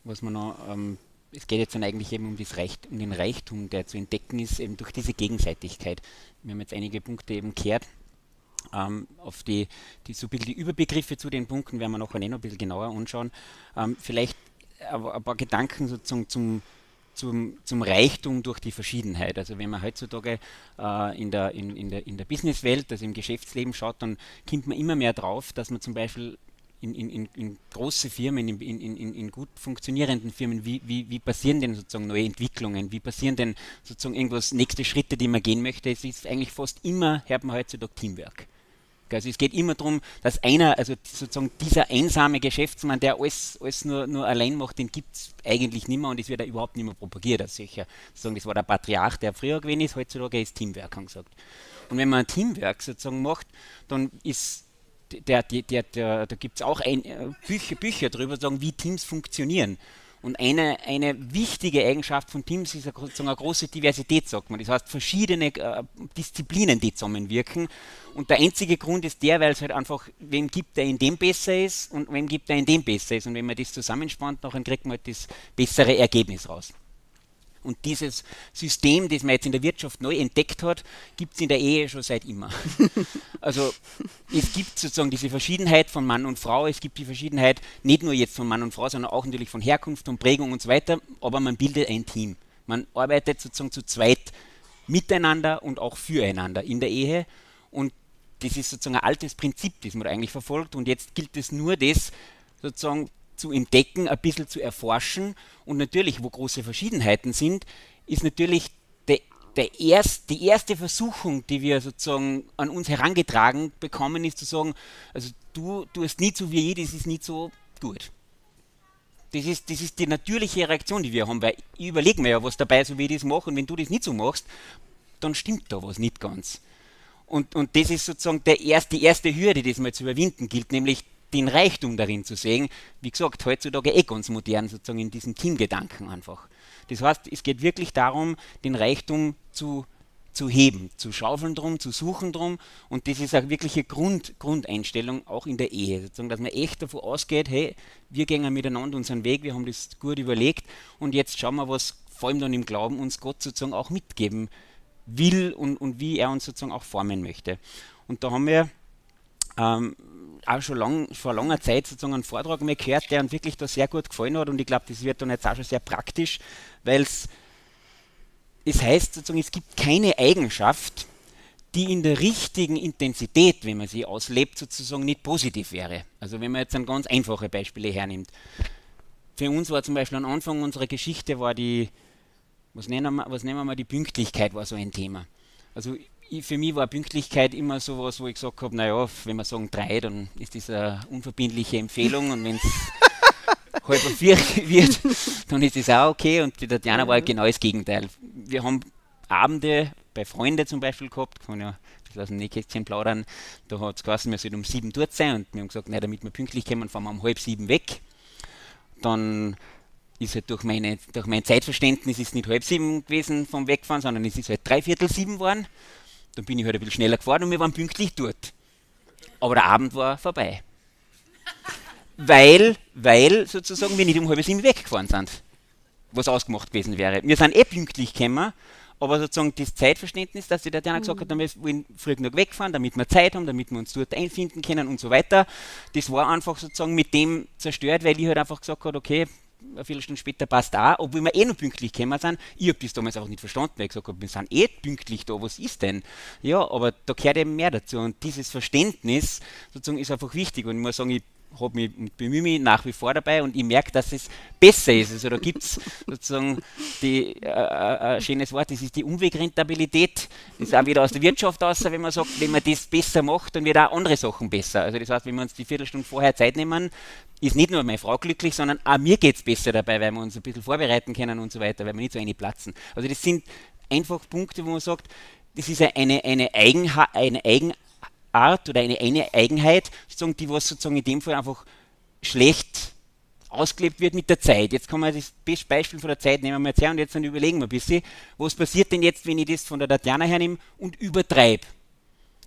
Was man noch, ähm, es geht jetzt dann eigentlich eben um, das Recht, um den Reichtum, der zu entdecken ist, eben durch diese Gegenseitigkeit. Wir haben jetzt einige Punkte eben gehört. Ähm, auf die, die, so die Überbegriffe zu den Punkten werden wir noch ein bisschen genauer anschauen. Ähm, vielleicht ein paar Gedanken sozusagen zum, zum, zum Reichtum durch die Verschiedenheit. Also wenn man heutzutage äh, in der, in, in der, in der Businesswelt, also im Geschäftsleben schaut, dann kommt man immer mehr drauf, dass man zum Beispiel in, in, in große Firmen, in, in, in, gut funktionierenden Firmen, wie, wie, wie passieren denn sozusagen neue Entwicklungen, wie passieren denn sozusagen irgendwas, nächste Schritte, die man gehen möchte. Es ist eigentlich fast immer, hört man heutzutage Teamwork. Also es geht immer darum, dass einer, also sozusagen dieser einsame Geschäftsmann, der alles, alles nur, nur allein macht, den gibt es eigentlich nicht mehr und es wird auch überhaupt nicht mehr propagiert als solcher. Sozusagen, das war der Patriarch, der früher gewesen ist, heutzutage ist Teamwork angesagt. Und wenn man ein Teamwork sozusagen macht, dann ist der, der, der, der da gibt es auch ein, äh, Bücher, Bücher darüber, sagen, wie Teams funktionieren. Und eine, eine wichtige Eigenschaft von Teams ist eine große Diversität, sagt man. Das heißt, verschiedene äh, Disziplinen, die zusammenwirken. Und der einzige Grund ist der, weil es halt einfach, wem gibt, der in dem besser ist und wem gibt, der in dem besser ist. Und wenn man das zusammenspannt, dann kriegt man halt das bessere Ergebnis raus. Und dieses System, das man jetzt in der Wirtschaft neu entdeckt hat, gibt es in der Ehe schon seit immer. also es gibt sozusagen diese Verschiedenheit von Mann und Frau, es gibt die Verschiedenheit nicht nur jetzt von Mann und Frau, sondern auch natürlich von Herkunft und Prägung und so weiter, aber man bildet ein Team. Man arbeitet sozusagen zu zweit miteinander und auch füreinander in der Ehe und das ist sozusagen ein altes Prinzip, das man eigentlich verfolgt und jetzt gilt es nur, das sozusagen zu entdecken, ein bisschen zu erforschen. Und natürlich, wo große Verschiedenheiten sind, ist natürlich der, der erst, die erste Versuchung, die wir sozusagen an uns herangetragen bekommen, ist zu sagen, also du, du hast nie so wie je, das ist nicht so gut. Das ist, das ist die natürliche Reaktion, die wir haben, weil ich überlege mir ja was dabei, so wie ich das mache, und wenn du das nicht so machst, dann stimmt da was nicht ganz. Und, und das ist sozusagen der erst, die erste Hürde, die es mal zu überwinden gilt, nämlich den Reichtum darin zu sehen. Wie gesagt, heutzutage eh ganz modern, sozusagen in diesem Teamgedanken einfach. Das heißt, es geht wirklich darum, den Reichtum zu, zu heben, zu schaufeln drum, zu suchen drum. Und das ist auch wirklich eine Grund, Grundeinstellung, auch in der Ehe. Sozusagen, dass man echt davon ausgeht, hey, wir gehen miteinander unseren Weg, wir haben das gut überlegt und jetzt schauen wir, was vor allem dann im Glauben uns Gott sozusagen auch mitgeben will und, und wie er uns sozusagen auch formen möchte. Und da haben wir ähm, auch schon lang, vor langer Zeit sozusagen einen Vortrag mehr gehört, der uns wirklich da sehr gut gefallen hat und ich glaube, das wird dann jetzt auch schon sehr praktisch, weil es heißt sozusagen, es gibt keine Eigenschaft, die in der richtigen Intensität, wenn man sie auslebt, sozusagen nicht positiv wäre. Also wenn man jetzt ein ganz einfache Beispiele hernimmt. Für uns war zum Beispiel am Anfang unserer Geschichte war die, was nennen wir, was nennen wir mal, die Pünktlichkeit war so ein Thema. Also ich, für mich war Pünktlichkeit immer so was, wo ich gesagt habe, naja, wenn wir sagen drei, dann ist das eine unverbindliche Empfehlung und wenn es halb vier wird, dann ist das auch okay. Und die Tatjana war genau das Gegenteil. Wir haben Abende bei Freunden zum Beispiel gehabt, kann ja ein bisschen aus dem Nähkästchen plaudern, da hat es geheißen, wir sollten um sieben dort sein und wir haben gesagt, nein, damit wir pünktlich kommen, fahren wir um halb sieben weg. Dann ist halt durch, meine, durch mein Zeitverständnis ist nicht halb sieben gewesen vom Wegfahren, sondern es ist halt dreiviertel sieben geworden. Dann bin ich halt ein bisschen schneller gefahren und wir waren pünktlich dort. Aber der Abend war vorbei. weil, weil sozusagen wir nicht um halb sieben weggefahren sind. Was ausgemacht gewesen wäre. Wir sind eh pünktlich gekommen, aber sozusagen das Zeitverständnis, dass die Tatjana mhm. gesagt hat, wir wollen früh genug wegfahren, damit wir Zeit haben, damit wir uns dort einfinden können und so weiter, das war einfach sozusagen mit dem zerstört, weil ich halt einfach gesagt habe, okay, eine Viertelstunde später passt auch, obwohl wir eh noch pünktlich gekommen sind. Ich habe das damals auch nicht verstanden, weil ich gesagt habe, wir sind eh pünktlich da, was ist denn? Ja, aber da gehört eben mehr dazu und dieses Verständnis sozusagen ist einfach wichtig und ich muss sagen, ich habe mich bemühe mich nach wie vor dabei und ich merke, dass es besser ist. Also da gibt es sozusagen die, äh, äh, ein schönes Wort, das ist die Umwegrentabilität. Das ist auch wieder aus der Wirtschaft aus, wenn man sagt, wenn man das besser macht, dann wird auch andere Sachen besser. Also das heißt, wenn wir uns die Viertelstunde vorher Zeit nehmen, ist nicht nur meine Frau glücklich, sondern auch mir geht es besser dabei, weil wir uns ein bisschen vorbereiten können und so weiter, weil wir nicht so eine platzen. Also das sind einfach Punkte, wo man sagt, das ist eine, eine, Eigenha eine Eigenart oder eine, eine Eigenheit, sozusagen, die was sozusagen in dem Fall einfach schlecht ausgelebt wird mit der Zeit. Jetzt kann man das beste Beispiel von der Zeit nehmen wir jetzt her und jetzt dann überlegen wir ein bisschen, was passiert denn jetzt, wenn ich das von der Tatjana hernehme und übertreibe.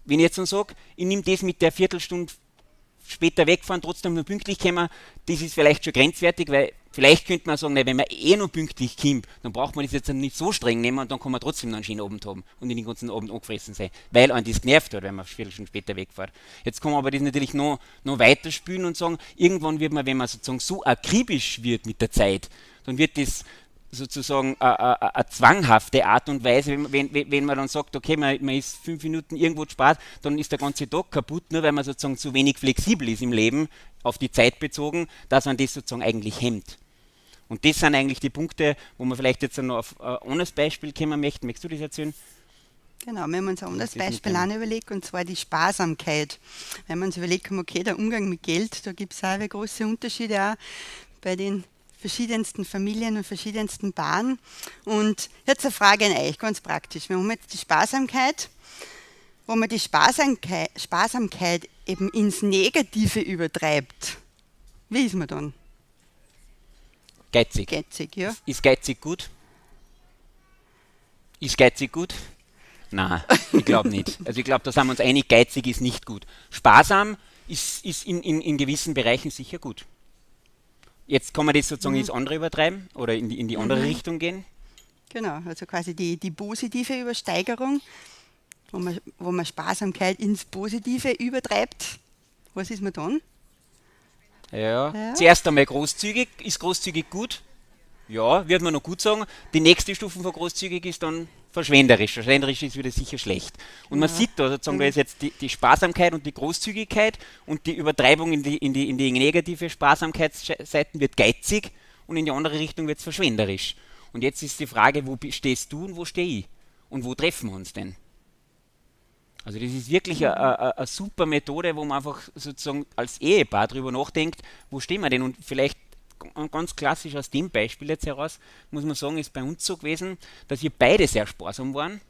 Wenn ich jetzt dann sage, ich nehme das mit der Viertelstunde später wegfahren, trotzdem nur pünktlich kommen, das ist vielleicht schon grenzwertig, weil vielleicht könnte man sagen, wenn man eh noch pünktlich kommt, dann braucht man das jetzt nicht so streng nehmen und dann kann man trotzdem noch einen schönen Abend haben und in den ganzen Abend angefressen sein, weil einen das genervt hat, wenn man vier später wegfährt. Jetzt kann man aber das natürlich noch, noch weiter spielen und sagen, irgendwann wird man, wenn man sozusagen so akribisch wird mit der Zeit, dann wird das sozusagen eine zwanghafte Art und Weise, wenn, wenn, wenn man dann sagt, okay, man, man ist fünf Minuten irgendwo spart, dann ist der ganze Tag kaputt, nur weil man sozusagen zu wenig flexibel ist im Leben, auf die Zeit bezogen, dass man das sozusagen eigentlich hemmt. Und das sind eigentlich die Punkte, wo man vielleicht jetzt noch auf ein anderes Beispiel kommen möchte. Möchtest du das erzählen? Genau, wenn wir uns ein anderes Beispiel an überlegen, und zwar die Sparsamkeit. Wenn wir uns überlegen, okay, der Umgang mit Geld, da gibt es auch große Unterschiede auch bei den verschiedensten Familien und verschiedensten Bahnen. Und jetzt eine Frage an euch, ganz praktisch. Wir haben jetzt die Sparsamkeit, wo man die Sparsamkeit, Sparsamkeit eben ins Negative übertreibt. Wie ist man dann? Geizig. Geizig, ja. Ist geizig gut? Ist geizig gut? Nein, ich glaube nicht. Also ich glaube, da sind wir uns einig, geizig ist nicht gut. Sparsam ist, ist in, in, in gewissen Bereichen sicher gut. Jetzt kann man das sozusagen mhm. ins andere übertreiben oder in die, in die andere mhm. Richtung gehen. Genau, also quasi die, die positive Übersteigerung, wo man, wo man Sparsamkeit ins Positive übertreibt. Was ist man dann? Ja. ja. Zuerst einmal großzügig. Ist großzügig gut? Ja, wird man noch gut sagen. Die nächste Stufe von großzügig ist dann verschwenderisch. Verschwenderisch ist wieder sicher schlecht. Und man sieht da sozusagen, da ist jetzt die, die, Sparsamkeit und die Großzügigkeit und die Übertreibung in die, in die, in die negative Sparsamkeitsseiten wird geizig und in die andere Richtung wird es verschwenderisch. Und jetzt ist die Frage, wo stehst du und wo stehe ich? Und wo treffen wir uns denn? Also das ist wirklich eine super Methode, wo man einfach sozusagen als Ehepaar darüber nachdenkt, wo stehen wir denn? Und vielleicht ganz klassisch aus dem Beispiel jetzt heraus, muss man sagen, ist bei uns so gewesen, dass wir beide sehr sparsam waren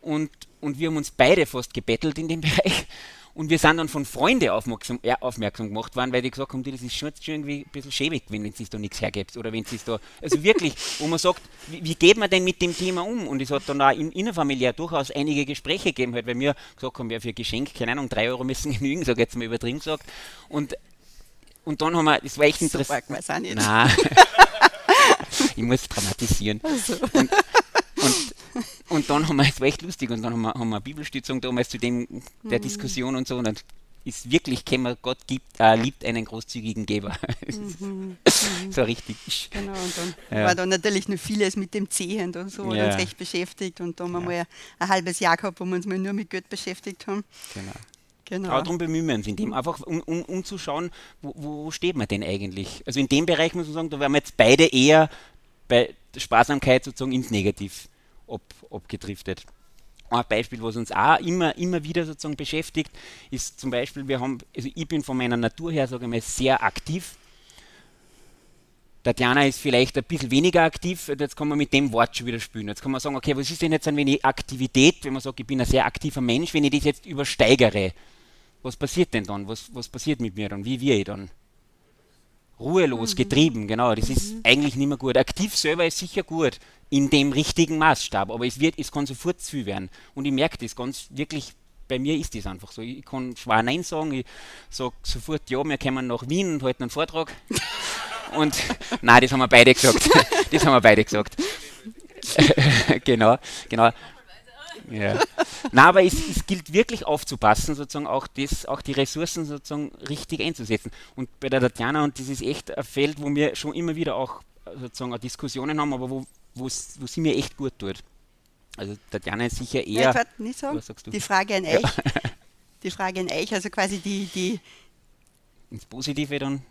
und, und wir haben uns beide fast gebettelt in dem Bereich. Und wir sind dann von Freunden aufmerksam, äh, aufmerksam gemacht worden, weil die gesagt haben, das ist schon, irgendwie ein bisschen schäbig, wenn es da nichts hergibt. Oder wenn es da, also wirklich, wo man sagt, wie, wie, geht man denn mit dem Thema um? Und es hat dann auch in, innerfamiliär durchaus einige Gespräche gegeben, halt, weil wir gesagt haben, ja, für Geschenk, keine Ahnung, drei Euro müssen genügen, sage ich jetzt mal übertrieben gesagt. Und und dann haben wir, das war echt interessant. Nein. ich muss dramatisieren. Also. Und, und, und, dann haben wir, es war echt lustig, und dann haben wir, haben wir eine Bibelstützung damals zu dem, der mhm. Diskussion und so, und dann ist wirklich, käme Gott gibt, äh, liebt einen großzügigen Geber. Mhm. so richtig. Genau, und dann ja. war da natürlich noch vieles mit dem Zehen und so, ja. uns recht beschäftigt, und da haben wir ja. mal ein halbes Jahr gehabt, wo wir uns mal nur mit Gott beschäftigt haben. Genau. Genau. Aber darum bemühen wir uns in dem, einfach um, um, um zu schauen, wo, wo steht man denn eigentlich? Also in dem Bereich muss man sagen, da werden wir jetzt beide eher bei Sparsamkeit sozusagen ins Negativ ab, abgedriftet. Ein Beispiel, was uns auch immer, immer wieder sozusagen beschäftigt, ist zum Beispiel, wir haben, also ich bin von meiner Natur her, sage ich mal, sehr aktiv. Tatjana ist vielleicht ein bisschen weniger aktiv, jetzt kann man mit dem Wort schon wieder spielen. Jetzt kann man sagen, okay, was ist denn jetzt ein wenig Aktivität, wenn man sagt, ich bin ein sehr aktiver Mensch, wenn ich das jetzt übersteigere? Was passiert denn dann? Was, was passiert mit mir dann? Wie wir ich dann? Ruhelos, mhm. getrieben, genau. Das ist mhm. eigentlich nicht mehr gut. Aktiv selber ist sicher gut, in dem richtigen Maßstab, aber es, wird, es kann sofort zu viel werden. Und ich merke das ganz wirklich, bei mir ist das einfach so. Ich kann schwer Nein sagen, ich sage sofort, ja, wir kommen nach Wien und halten einen Vortrag. und nein, das haben wir beide gesagt. das haben wir beide gesagt. genau, genau. Ja. Nein, aber es, es, gilt wirklich aufzupassen, sozusagen auch, das, auch die Ressourcen sozusagen richtig einzusetzen. Und bei der Tatjana, und das ist echt ein Feld, wo wir schon immer wieder auch sozusagen Diskussionen haben, aber wo, wo sie mir echt gut tut. Also Tatjana ist sicher eher. Ja, nicht so. Was sagst du? Die Frage an euch. Ja. Die Frage an euch, also quasi die, die, ins Positive dann?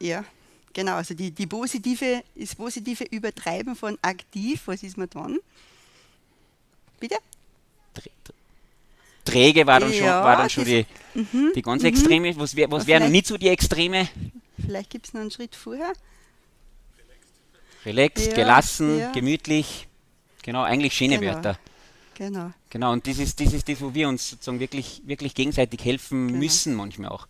Ja, genau. Also die, die positive, das positive Übertreiben von aktiv, was ist man dann? Bitte? Träge war dann ja, schon, war dann schon die, mhm, die ganz mhm. extreme. Was, wär, was wären nicht so die Extreme? Vielleicht gibt es noch einen Schritt vorher. Relaxed, ja, gelassen, ja. gemütlich. Genau, eigentlich schöne genau. Wörter. Genau. Genau, und das ist, das ist das, wo wir uns sozusagen wirklich, wirklich gegenseitig helfen genau. müssen, manchmal auch.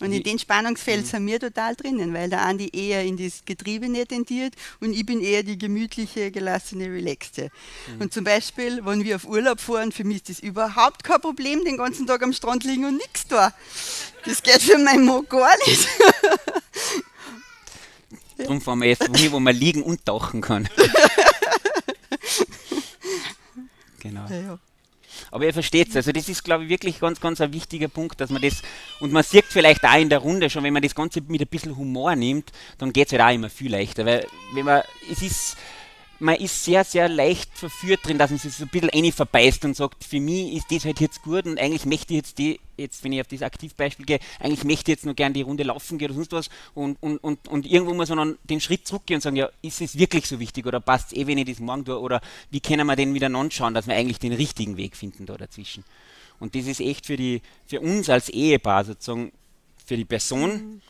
Und in dem Spannungsfeld mhm. sind wir total drinnen, weil der Andi eher in das Getriebene tendiert und ich bin eher die gemütliche, gelassene, relaxte. Mhm. Und zum Beispiel, wenn wir auf Urlaub fahren, für mich ist das überhaupt kein Problem, den ganzen Tag am Strand liegen und nichts da. Das geht für meinen Mo gar nicht. Darum fahren wir jetzt wohin, wo man liegen und tauchen kann. genau. Ja, ja. Aber ihr versteht es, also das ist, glaube ich, wirklich ganz, ganz ein wichtiger Punkt, dass man das, und man sieht vielleicht auch in der Runde schon, wenn man das Ganze mit ein bisschen Humor nimmt, dann geht es halt auch immer viel leichter, weil wenn man, es ist, man ist sehr, sehr leicht verführt drin, dass man sich so ein bisschen eine verbeißt und sagt, für mich ist das halt jetzt gut und eigentlich möchte ich jetzt die, jetzt wenn ich auf dieses Aktivbeispiel gehe, eigentlich möchte ich jetzt nur gerne die Runde laufen gehen oder sonst was und, und, und, und irgendwo muss man dann den Schritt zurückgehen und sagen, ja, ist es wirklich so wichtig oder passt es eh, wenn ich das morgen tue oder wie können wir den wieder anschauen, dass wir eigentlich den richtigen Weg finden da dazwischen. Und das ist echt für, die, für uns als Ehepaar sozusagen, für die Person, mhm.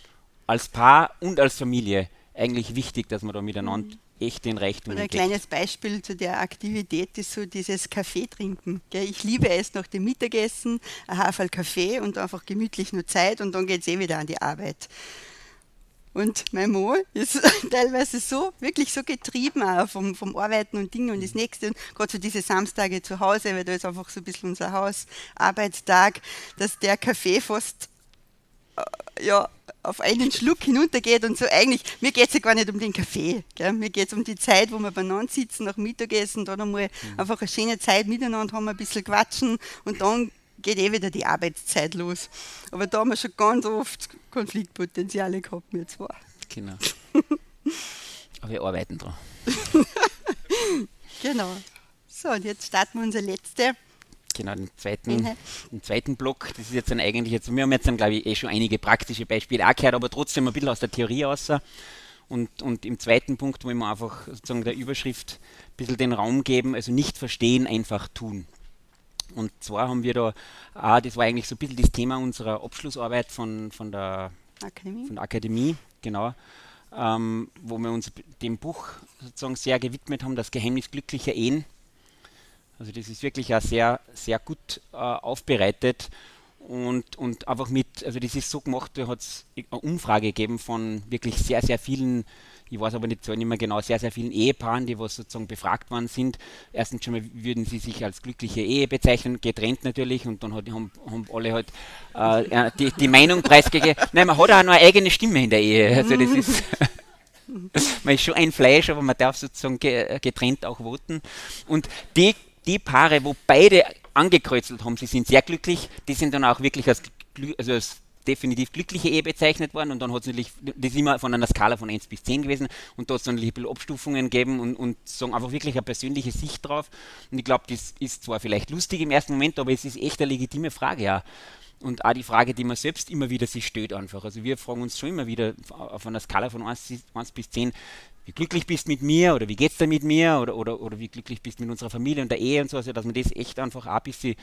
als Paar und als Familie eigentlich wichtig, dass wir da miteinander mhm echt den Reichtum Und ein entdeckt. kleines Beispiel zu der Aktivität ist so dieses Kaffee trinken. Ich liebe es nach dem Mittagessen, ein Haferl Kaffee und einfach gemütlich nur Zeit und dann geht es eh wieder an die Arbeit. Und mein Mo ist teilweise so, wirklich so getrieben auch vom, vom Arbeiten und Dingen und das nächste, gerade für diese Samstage zu Hause, weil da ist einfach so ein bisschen unser Hausarbeitstag, dass der Kaffee fast ja, auf einen Schluck hinuntergeht und so eigentlich, mir geht es ja gar nicht um den Kaffee, gell? mir geht es um die Zeit, wo wir beieinander sitzen nach Mittagessen, dann einmal mhm. einfach eine schöne Zeit miteinander haben, ein bisschen quatschen und dann geht eh wieder die Arbeitszeit los. Aber da haben wir schon ganz oft Konfliktpotenziale gehabt, wir zwar. Genau. Aber wir arbeiten dran. genau. So, und jetzt starten wir unsere letzte Genau, den zweiten, mhm. den zweiten Block, das ist jetzt dann eigentlich, jetzt, wir haben jetzt dann, glaube ich, eh schon einige praktische Beispiele auch gehört, aber trotzdem ein bisschen aus der Theorie raus. Und, und im zweiten Punkt wollen wir einfach sozusagen der Überschrift ein bisschen den Raum geben, also nicht verstehen, einfach tun. Und zwar haben wir da, auch, das war eigentlich so ein bisschen das Thema unserer Abschlussarbeit von, von, der, Akademie. Von der Akademie, genau, ähm, wo wir uns dem Buch sozusagen sehr gewidmet haben, das Geheimnis glücklicher Ehen also das ist wirklich auch sehr, sehr gut äh, aufbereitet und, und einfach mit, also das ist so gemacht, da hat es eine Umfrage gegeben von wirklich sehr, sehr vielen, ich weiß aber nicht, nicht mehr genau, sehr, sehr vielen Ehepaaren, die was sozusagen befragt worden sind. Erstens schon mal würden sie sich als glückliche Ehe bezeichnen, getrennt natürlich, und dann hat, haben, haben alle halt äh, die, die Meinung preisgegeben. Nein, man hat auch noch eine eigene Stimme in der Ehe. Also das ist. man ist schon ein Fleisch, aber man darf sozusagen getrennt auch voten. Und die die Paare, wo beide angekreuzelt haben, sie sind sehr glücklich, die sind dann auch wirklich als, also als definitiv glückliche Ehe bezeichnet worden und dann hat es natürlich, das ist immer von einer Skala von 1 bis 10 gewesen und da hat es dann ein bisschen Abstufungen gegeben und, und sagen einfach wirklich eine persönliche Sicht drauf und ich glaube, das ist zwar vielleicht lustig im ersten Moment, aber es ist echt eine legitime Frage, ja. Und auch die Frage, die man selbst immer wieder sich stellt einfach. Also wir fragen uns schon immer wieder auf einer Skala von 1, 1 bis 10, wie glücklich bist mit mir oder wie geht's dir mit mir oder, oder, oder wie glücklich bist mit unserer Familie und der Ehe und so, also dass man das echt einfach auch ein bisschen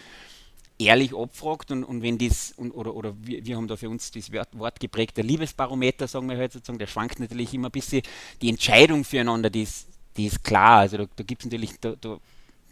ehrlich abfragt und, und wenn das, und, oder, oder wir, wir haben da für uns das Wort, Wort geprägt, der Liebesbarometer, sagen wir halt sozusagen, der schwankt natürlich immer ein bisschen, die Entscheidung füreinander, die ist, die ist klar, also da, da gibt es natürlich, da, da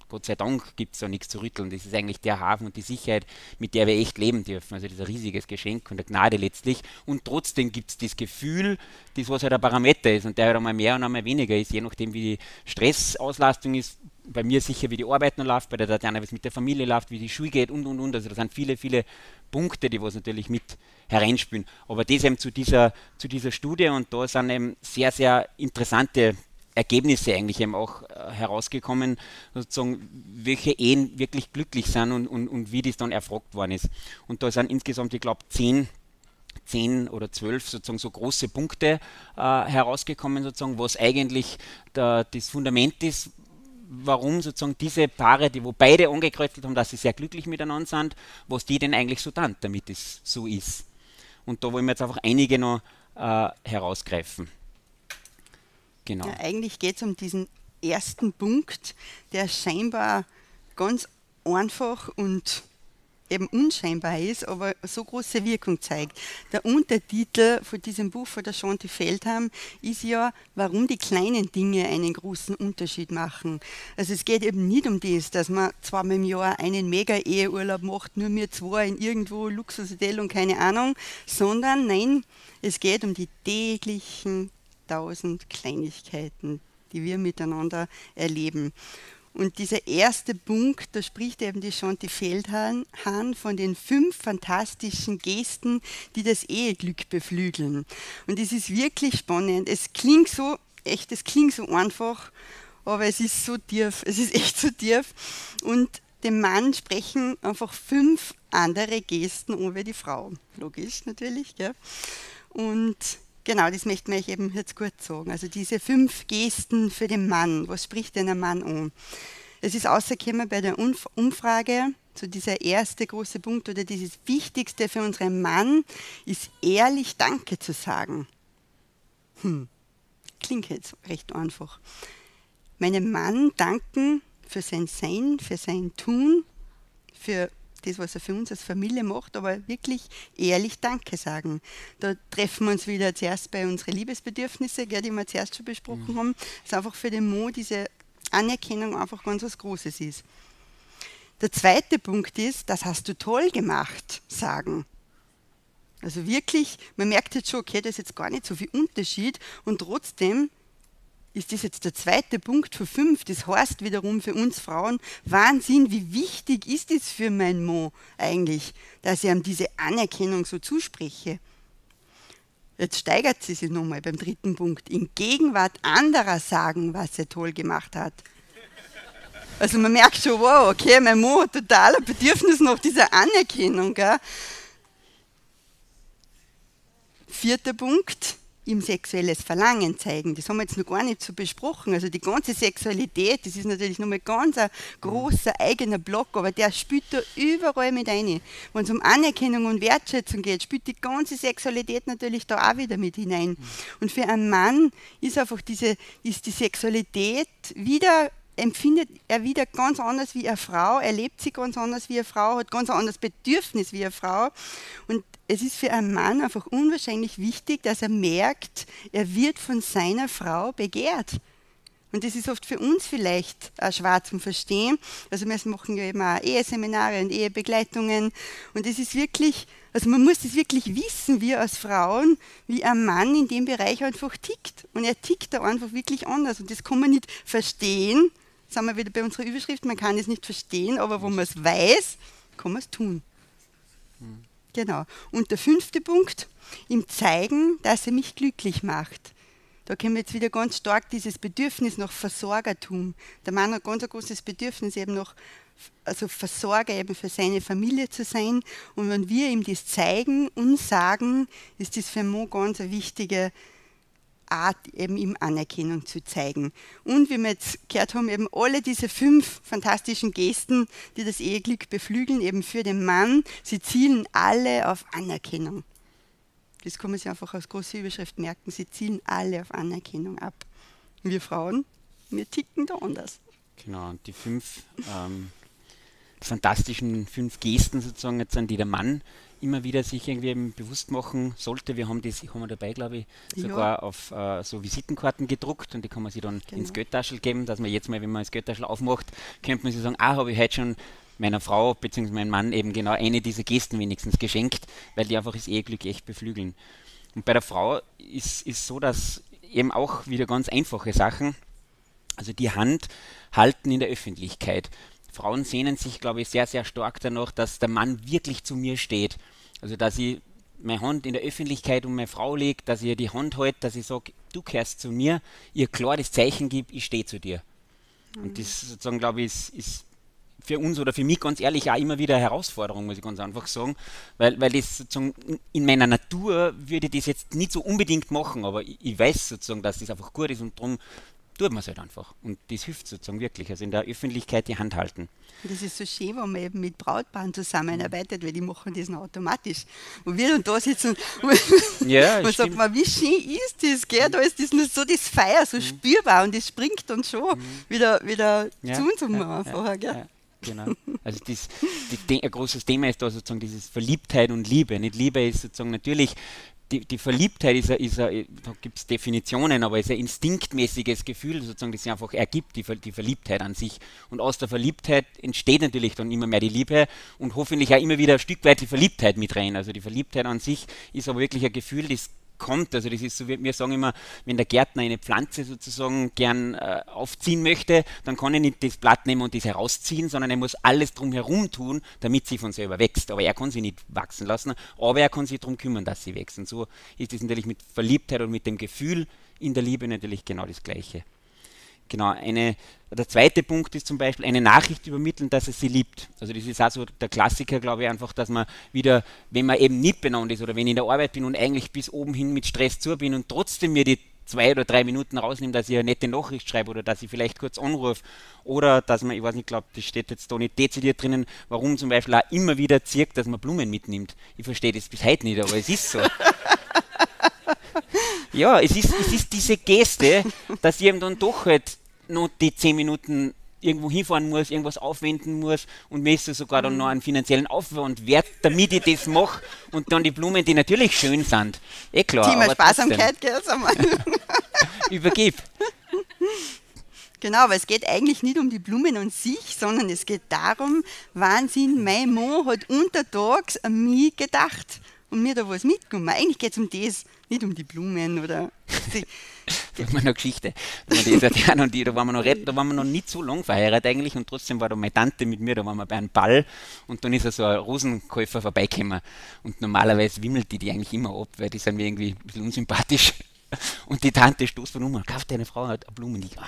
Gott sei Dank gibt es da nichts zu rütteln. Das ist eigentlich der Hafen und die Sicherheit, mit der wir echt leben dürfen. Also das ist ein riesiges Geschenk und eine Gnade letztlich. Und trotzdem gibt es das Gefühl, das was halt ein Parameter ist und der halt einmal mehr und einmal weniger ist, je nachdem wie die Stressauslastung ist. Bei mir sicher, wie die Arbeit noch läuft, bei der Tatjana, wie es mit der Familie läuft, wie die Schule geht und und und. Also da sind viele, viele Punkte, die was natürlich mit hereinspielen. Aber das eben zu dieser, zu dieser Studie und da sind eben sehr, sehr interessante Ergebnisse eigentlich eben auch äh, herausgekommen, sozusagen, welche Ehen wirklich glücklich sind und, und, und wie das dann erfragt worden ist. Und da sind insgesamt, ich glaube, zehn zehn oder zwölf sozusagen so große Punkte äh, herausgekommen, sozusagen, was eigentlich der, das Fundament ist, warum sozusagen diese Paare, die wo beide angekreuzelt haben, dass sie sehr glücklich miteinander sind, was die denn eigentlich so dann, damit es so ist. Und da wollen wir jetzt einfach einige noch äh, herausgreifen. Genau. Ja, eigentlich geht es um diesen ersten Punkt, der scheinbar ganz einfach und eben unscheinbar ist, aber so große Wirkung zeigt. Der Untertitel von diesem Buch von der Chanty Feldham ist ja, warum die kleinen Dinge einen großen Unterschied machen. Also es geht eben nicht um das, dass man zweimal im Jahr einen Mega-Eheurlaub macht, nur mir zwei in irgendwo Luxushotel und keine Ahnung, sondern nein, es geht um die täglichen tausend Kleinigkeiten, die wir miteinander erleben. Und dieser erste Punkt, da spricht eben die Chanty Feldhahn von den fünf fantastischen Gesten, die das Eheglück beflügeln. Und es ist wirklich spannend. Es klingt so, echt, es klingt so einfach, aber es ist so tief, es ist echt so tief. Und dem Mann sprechen einfach fünf andere Gesten über die Frau. Logisch natürlich, gell? Und Genau, das möchte ich eben jetzt kurz sagen. Also diese fünf Gesten für den Mann, was spricht denn ein Mann an? Es ist rausgekommen bei der Umfrage, so dieser erste große Punkt oder dieses Wichtigste für unseren Mann ist ehrlich Danke zu sagen. Hm, klingt jetzt recht einfach. Meinem Mann danken für sein Sein, für sein Tun, für das, was er für uns als Familie macht, aber wirklich ehrlich Danke sagen. Da treffen wir uns wieder zuerst bei unseren Liebesbedürfnissen, die wir zuerst schon besprochen mhm. haben. Das ist einfach für den Mo diese Anerkennung einfach ganz was Großes ist. Der zweite Punkt ist, das hast du toll gemacht, sagen. Also wirklich, man merkt jetzt schon, okay, da ist jetzt gar nicht so viel Unterschied und trotzdem ist das jetzt der zweite Punkt für fünf. Das heißt wiederum für uns Frauen, Wahnsinn, wie wichtig ist es für meinen Mann eigentlich, dass ich ihm diese Anerkennung so zuspreche. Jetzt steigert sie sich nochmal beim dritten Punkt. In Gegenwart anderer sagen, was er toll gemacht hat. Also man merkt schon, wow, okay, mein Mann hat totaler Bedürfnis nach dieser Anerkennung. Gell? Vierter Punkt, ihm sexuelles Verlangen zeigen. Das haben wir jetzt noch gar nicht so besprochen. Also die ganze Sexualität, das ist natürlich nochmal ganz ein großer eigener Block, aber der spielt da überall mit rein. Wenn es um Anerkennung und Wertschätzung geht, spielt die ganze Sexualität natürlich da auch wieder mit hinein. Und für einen Mann ist einfach diese, ist die Sexualität wieder empfindet er wieder ganz anders wie eine Frau, er lebt sie ganz anders wie eine Frau, hat ganz anderes Bedürfnis wie eine Frau. Und es ist für einen Mann einfach unwahrscheinlich wichtig, dass er merkt, er wird von seiner Frau begehrt. Und das ist oft für uns vielleicht auch schwer zum Verstehen. Also wir machen ja eben auch Eheseminare und Ehebegleitungen. Und es ist wirklich, also man muss das wirklich wissen, wir als Frauen, wie ein Mann in dem Bereich einfach tickt. Und er tickt da einfach wirklich anders. Und das kann man nicht verstehen. Haben wir wieder bei unserer Überschrift, man kann es nicht verstehen, aber wo man es weiß, kann man es tun. Hm. Genau. Und der fünfte Punkt, ihm zeigen, dass er mich glücklich macht. Da kommen wir jetzt wieder ganz stark dieses Bedürfnis nach Versorgertum. Der Mann hat ganz ein großes Bedürfnis eben noch, also Versorger eben für seine Familie zu sein. Und wenn wir ihm das zeigen und sagen, ist das für Mo ganz eine wichtige Art, eben ihm Anerkennung zu zeigen. Und wie wir jetzt gehört haben, eben alle diese fünf fantastischen Gesten, die das Eheglück beflügeln, eben für den Mann, sie zielen alle auf Anerkennung. Das kann man sich einfach als große Überschrift merken. Sie zielen alle auf Anerkennung ab. Wir Frauen, wir ticken da anders. Genau, und die fünf ähm, fantastischen fünf Gesten sozusagen, jetzt an die der Mann immer wieder sich irgendwie bewusst machen sollte. Wir haben das haben wir dabei, glaube ich, sogar ja. auf äh, so Visitenkarten gedruckt und die kann man sich dann genau. ins Geldtaschel geben, dass man jetzt mal, wenn man das Geldtaschel aufmacht, könnte man sich sagen, ah, habe ich heute schon meiner Frau bzw. meinem Mann eben genau eine dieser Gesten wenigstens geschenkt, weil die einfach das Eheglück echt beflügeln. Und bei der Frau ist es so, dass eben auch wieder ganz einfache Sachen, also die Hand halten in der Öffentlichkeit. Frauen sehnen sich, glaube ich, sehr, sehr stark danach, dass der Mann wirklich zu mir steht. Also, dass ich meine Hand in der Öffentlichkeit um meine Frau lege, dass ich ihr die Hand halte, dass ich sage, du gehörst zu mir, ihr klar das Zeichen gibt, ich stehe zu dir. Mhm. Und das sozusagen, glaube ich, ist, ist, für uns oder für mich ganz ehrlich auch immer wieder eine Herausforderung, muss ich ganz einfach sagen, weil, weil das sozusagen in meiner Natur würde ich das jetzt nicht so unbedingt machen, aber ich, ich weiß sozusagen, dass das einfach gut ist und darum tut man es halt einfach. Und das hilft sozusagen wirklich. Also in der Öffentlichkeit die Hand halten. Das ist so schön, wenn man eben mit Brautpaaren zusammenarbeitet, weil die machen das noch automatisch. Und wir dann da sitzen und ja, man sagt, man, wie schön ist das, gell? Da ist das nur so das Feuer, so mhm. spürbar und das springt dann schon mhm. wieder, wieder ja, zu uns um ja, vorher, gell? Genau. Also das, die, ein großes Thema ist da sozusagen dieses Verliebtheit und Liebe. Nicht Liebe ist sozusagen natürlich die, die Verliebtheit ist, ist da gibt es Definitionen, aber ist ein instinktmäßiges Gefühl, sozusagen, das sich einfach ergibt, die, die Verliebtheit an sich. Und aus der Verliebtheit entsteht natürlich dann immer mehr die Liebe und hoffentlich auch immer wieder ein Stück weit die Verliebtheit mit rein. Also die Verliebtheit an sich ist aber wirklich ein Gefühl, das kommt. Also das ist so, wir sagen immer, wenn der Gärtner eine Pflanze sozusagen gern äh, aufziehen möchte, dann kann er nicht das Blatt nehmen und das herausziehen, sondern er muss alles drumherum tun, damit sie von selber wächst. Aber er kann sie nicht wachsen lassen, aber er kann sich darum kümmern, dass sie wächst. Und so ist es natürlich mit Verliebtheit und mit dem Gefühl in der Liebe natürlich genau das Gleiche. Genau, eine, der zweite Punkt ist zum Beispiel eine Nachricht übermitteln, dass er sie liebt. Also das ist auch so der Klassiker, glaube ich, einfach, dass man wieder, wenn man eben nicht benannt ist oder wenn ich in der Arbeit bin und eigentlich bis oben hin mit Stress zu bin und trotzdem mir die zwei oder drei Minuten rausnimmt, dass ich eine nette Nachricht schreibe oder dass ich vielleicht kurz anrufe oder dass man, ich weiß nicht, glaube, das steht jetzt da nicht dezidiert drinnen, warum zum Beispiel auch immer wieder zirkt, dass man Blumen mitnimmt. Ich verstehe das bis heute nicht, aber es ist so. ja, es ist, es ist diese Geste, dass ich eben dann doch halt noch die zehn Minuten irgendwo hinfahren muss, irgendwas aufwenden muss und mir ist sogar dann noch einen finanziellen Aufwand wert, damit ich das mache und dann die Blumen, die natürlich schön sind. Eh klar. Thema Sparsamkeit, gell, Übergib. Genau, aber es geht eigentlich nicht um die Blumen an sich, sondern es geht darum, Wahnsinn, mein Mann hat untertags an mich gedacht und mir da was mitgenommen. Eigentlich geht es um das, nicht um die Blumen oder. wir noch Geschichte. Da, waren und die, da, waren wir noch, da waren wir noch nicht so lang verheiratet eigentlich und trotzdem war da meine Tante mit mir, da waren wir bei einem Ball und dann ist er so ein Rosenkäufer vorbeigekommen und normalerweise wimmelt die die eigentlich immer ab, weil die sind mir irgendwie ein bisschen unsympathisch. Und die Tante stoßt von um, kauft deine Frau halt Blumen. Ich, ach,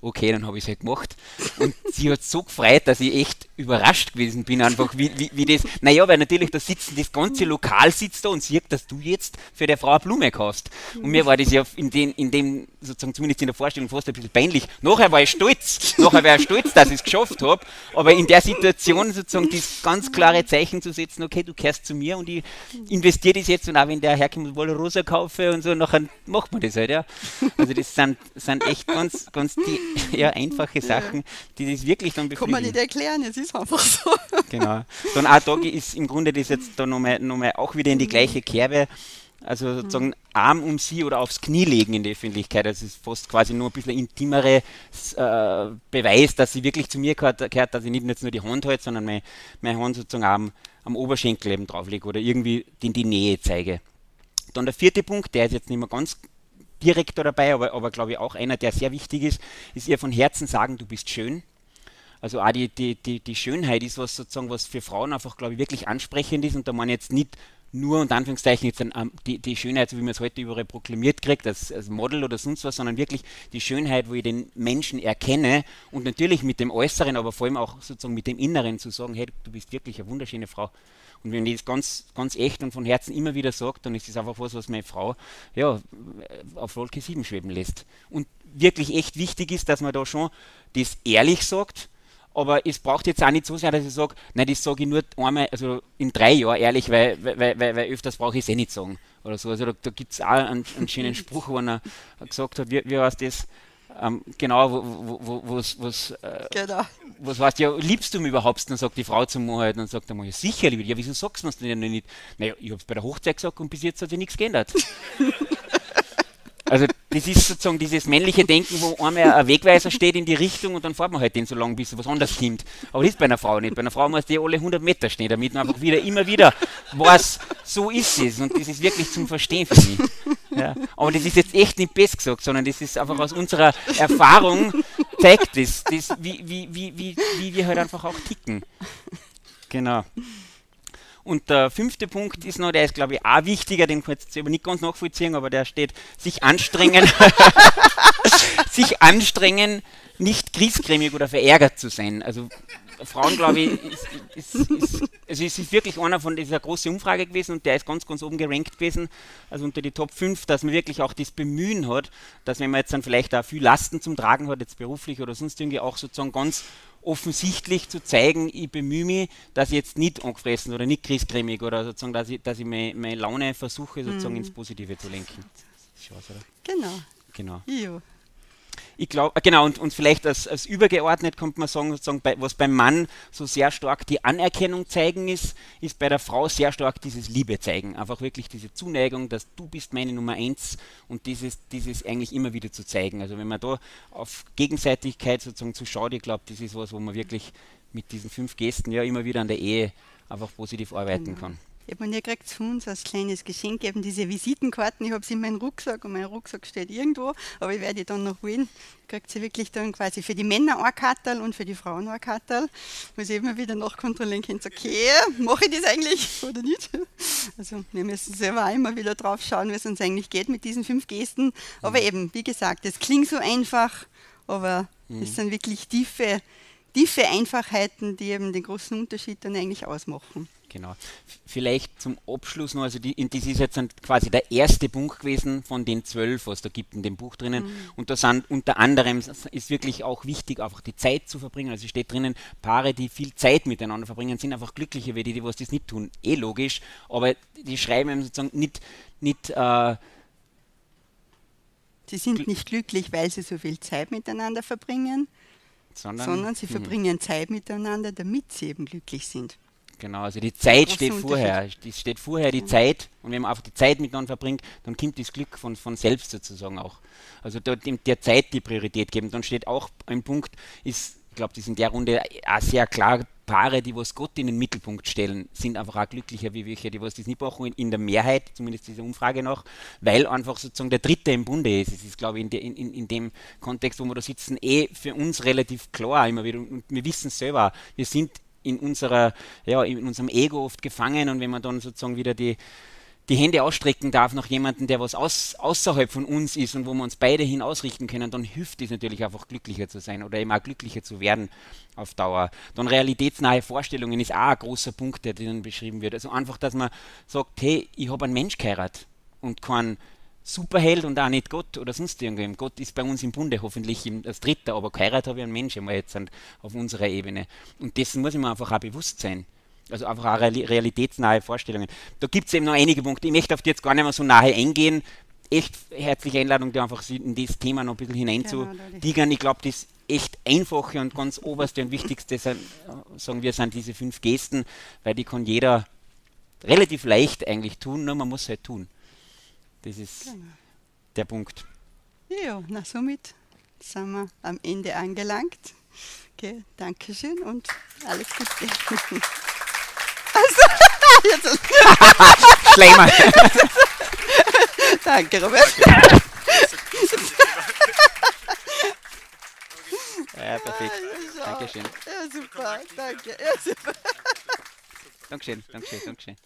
okay, dann habe ich es halt gemacht. Und sie hat so gefreut, dass ich echt überrascht gewesen bin, einfach wie, wie, wie das. Naja, weil natürlich da sitzen, das ganze Lokal sitzt da und sieht, dass du jetzt für der Frau eine Blume kaufst. Und mir war das ja in, den, in dem, sozusagen zumindest in der Vorstellung fast ein bisschen peinlich. Nachher war ich stolz, nachher war ich stolz, dass ich es geschafft habe. Aber in der Situation sozusagen das ganz klare Zeichen zu setzen, okay, du kehrst zu mir und ich investiere das jetzt und auch wenn der herkommt und Rosa kaufe und so, nachher macht man das halt, ja. Also das sind, sind echt ganz, ganz die ja, einfache Sachen, die das wirklich dann befriedigen. Kann man nicht erklären, es ist einfach so. Genau. Dann auch da ist im Grunde das jetzt da nochmal noch mal auch wieder in die gleiche Kerbe. Also sozusagen Arm um sie oder aufs Knie legen in der Öffentlichkeit. Das ist fast quasi nur ein bisschen intimere äh, Beweis, dass sie wirklich zu mir gehört, gehört, dass ich nicht jetzt nur die Hand halte, sondern meine, meine Hand sozusagen am, am Oberschenkel eben drauflege oder irgendwie in die Nähe zeige. Dann der vierte Punkt, der ist jetzt nicht mehr ganz direkt dabei, aber, aber glaube ich auch einer, der sehr wichtig ist, ist ihr von Herzen sagen, du bist schön. Also auch die, die, die, die Schönheit ist was sozusagen, was für Frauen einfach, glaube ich, wirklich ansprechend ist und da man jetzt nicht nur unter Anführungszeichen jetzt um, die, die Schönheit, so wie man es heute überall proklamiert kriegt, als, als Model oder sonst was, sondern wirklich die Schönheit, wo ich den Menschen erkenne und natürlich mit dem Äußeren, aber vor allem auch sozusagen mit dem Inneren zu sagen, hey, du bist wirklich eine wunderschöne Frau. Und wenn ich das ganz, ganz echt und von Herzen immer wieder sage, dann ist das einfach was, was meine Frau ja, auf Wolke 7 schweben lässt. Und wirklich echt wichtig ist, dass man da schon das ehrlich sagt, aber es braucht jetzt auch nicht so sein, dass ich sage, nein, das sage ich nur einmal, also in drei Jahren ehrlich, weil, weil, weil, weil öfters brauche ich es eh nicht sagen. Oder so. Also da, da gibt es auch einen, einen, schönen Spruch, wo er gesagt hat, wie, wie heißt das? Ähm, genau, wo, wo, was, was, äh, genau. was heißt, ja, liebst du mich überhaupt? Dann sagt die Frau zum Mann halt, dann sagt er mal, ja sicher liebe ja, wieso sagst du es denn nicht? Naja, ich habe es bei der Hochzeit gesagt und bis jetzt hat sich nichts geändert. Also das ist sozusagen dieses männliche Denken, wo einmal ein Wegweiser steht in die Richtung und dann fährt man halt den so lange, bis was anderes kommt. Aber das ist bei einer Frau nicht. Bei einer Frau muss die alle 100 Meter stehen, damit man einfach wieder, immer wieder weiß, so ist es. Und das ist wirklich zum Verstehen für mich. Ja. Aber das ist jetzt echt nicht best gesagt, sondern das ist einfach aus unserer Erfahrung zeigt das, das wie, wie, wie, wie, wie wir halt einfach auch ticken. Genau. Und der fünfte Punkt ist noch, der ist glaube ich auch wichtiger, den kann ich jetzt nicht ganz nachvollziehen, aber der steht, sich anstrengen, sich anstrengen, nicht griesgrämig oder verärgert zu sein. Also Frauen, glaube ich, ist, ist, ist, also es ist wirklich einer von dieser großen Umfrage gewesen und der ist ganz, ganz oben gerankt gewesen, also unter die Top 5, dass man wirklich auch das Bemühen hat, dass wenn man jetzt dann vielleicht auch viel Lasten zum Tragen hat, jetzt beruflich oder sonst irgendwie auch sozusagen ganz offensichtlich zu zeigen, ich bemühe mich, dass ich jetzt nicht angefressen oder nicht christcremig oder sozusagen, dass ich, dass ich meine, meine Laune versuche, sozusagen mhm. ins Positive zu lenken. Chance, genau. Genau. Jo ich glaube, äh, genau, und, und vielleicht als, als übergeordnet kommt man sagen, sozusagen bei, was beim Mann so sehr stark die Anerkennung zeigen ist, ist bei der Frau sehr stark dieses Liebe zeigen. Einfach wirklich diese Zuneigung, dass du bist meine Nummer eins und dieses, dieses eigentlich immer wieder zu zeigen. Also wenn man da auf Gegenseitigkeit sozusagen zu schaut, ich glaube, das ist was, wo man wirklich mit diesen fünf Gästen ja immer wieder an der Ehe einfach positiv arbeiten genau. kann. Ich habe mir kriegt zu uns als kleines Geschenk eben diese Visitenkarten. Ich habe sie in meinem Rucksack und mein Rucksack steht irgendwo, aber ich werde die dann noch holen. Kriegt sie wirklich dann quasi für die Männer ein Kartel und für die Frauen ein Kartel. Muss ich immer wieder nachkontrollieren können, okay, mache ich das eigentlich oder nicht? Also wir müssen selber auch immer wieder drauf schauen, wie es uns eigentlich geht mit diesen fünf Gesten. Aber mhm. eben, wie gesagt, es klingt so einfach, aber mhm. es sind wirklich tiefe, tiefe Einfachheiten, die eben den großen Unterschied dann eigentlich ausmachen. Genau. Vielleicht zum Abschluss noch, also die, das ist jetzt quasi der erste Punkt gewesen von den zwölf, was da gibt in dem Buch drinnen. Mhm. Und da sind unter anderem ist wirklich auch wichtig, einfach die Zeit zu verbringen. Also steht drinnen, Paare, die viel Zeit miteinander verbringen, sind einfach glücklicher wie die, die was das nicht tun. Eh logisch, aber die schreiben eben sozusagen nicht, nicht äh, Sie sind nicht glücklich, weil sie so viel Zeit miteinander verbringen, sondern, sondern sie mhm. verbringen Zeit miteinander, damit sie eben glücklich sind. Genau, also die Zeit steht vorher. Die steht vorher die Zeit und wenn man einfach die Zeit miteinander verbringt, dann kommt das Glück von, von selbst sozusagen auch. Also dort der Zeit die Priorität geben. Dann steht auch ein Punkt, ist, ich glaube, das ist in der Runde auch sehr klar, Paare, die was Gott in den Mittelpunkt stellen, sind einfach auch glücklicher wie welche, die was das nicht machen, in der Mehrheit, zumindest dieser Umfrage noch, weil einfach sozusagen der Dritte im Bunde ist. Es ist, glaube ich, in, de, in, in dem Kontext, wo wir da sitzen, eh für uns relativ klar immer wieder. Und wir wissen selber, wir sind in, unserer, ja, in unserem Ego oft gefangen und wenn man dann sozusagen wieder die, die Hände ausstrecken darf nach jemandem, der was aus, außerhalb von uns ist und wo wir uns beide hin ausrichten können, dann hilft es natürlich einfach glücklicher zu sein oder eben auch glücklicher zu werden auf Dauer. Dann realitätsnahe Vorstellungen ist auch ein großer Punkt, der dann beschrieben wird. Also einfach, dass man sagt, hey, ich habe einen Mensch geheiratet und keinen Superheld und auch nicht Gott oder sonst irgendwem. Gott ist bei uns im Bunde hoffentlich als Dritter, aber geheiratet habe ich einen Menschen mal jetzt auf unserer Ebene. Und dessen muss ich mir einfach auch bewusst sein. Also einfach auch realitätsnahe Vorstellungen. Da gibt es eben noch einige Punkte. Ich möchte auf die jetzt gar nicht mehr so nahe eingehen. Echt herzliche Einladung, da einfach in das Thema noch ein bisschen hineinzudigern. Ich glaube, das echt einfache und ganz oberste und wichtigste, sagen wir, sind diese fünf Gesten, weil die kann jeder relativ leicht eigentlich tun, nur man muss es halt tun. Das ist genau. der Punkt. Ja, na somit sind wir am Ende angelangt. Okay, Dankeschön und alles Gute. also, Schleimer. Danke, Robert. Ja, perfekt. Ja, Dankeschön. Ja, super. Danke. Ja, super. Dankeschön, Dankeschön, Dankeschön.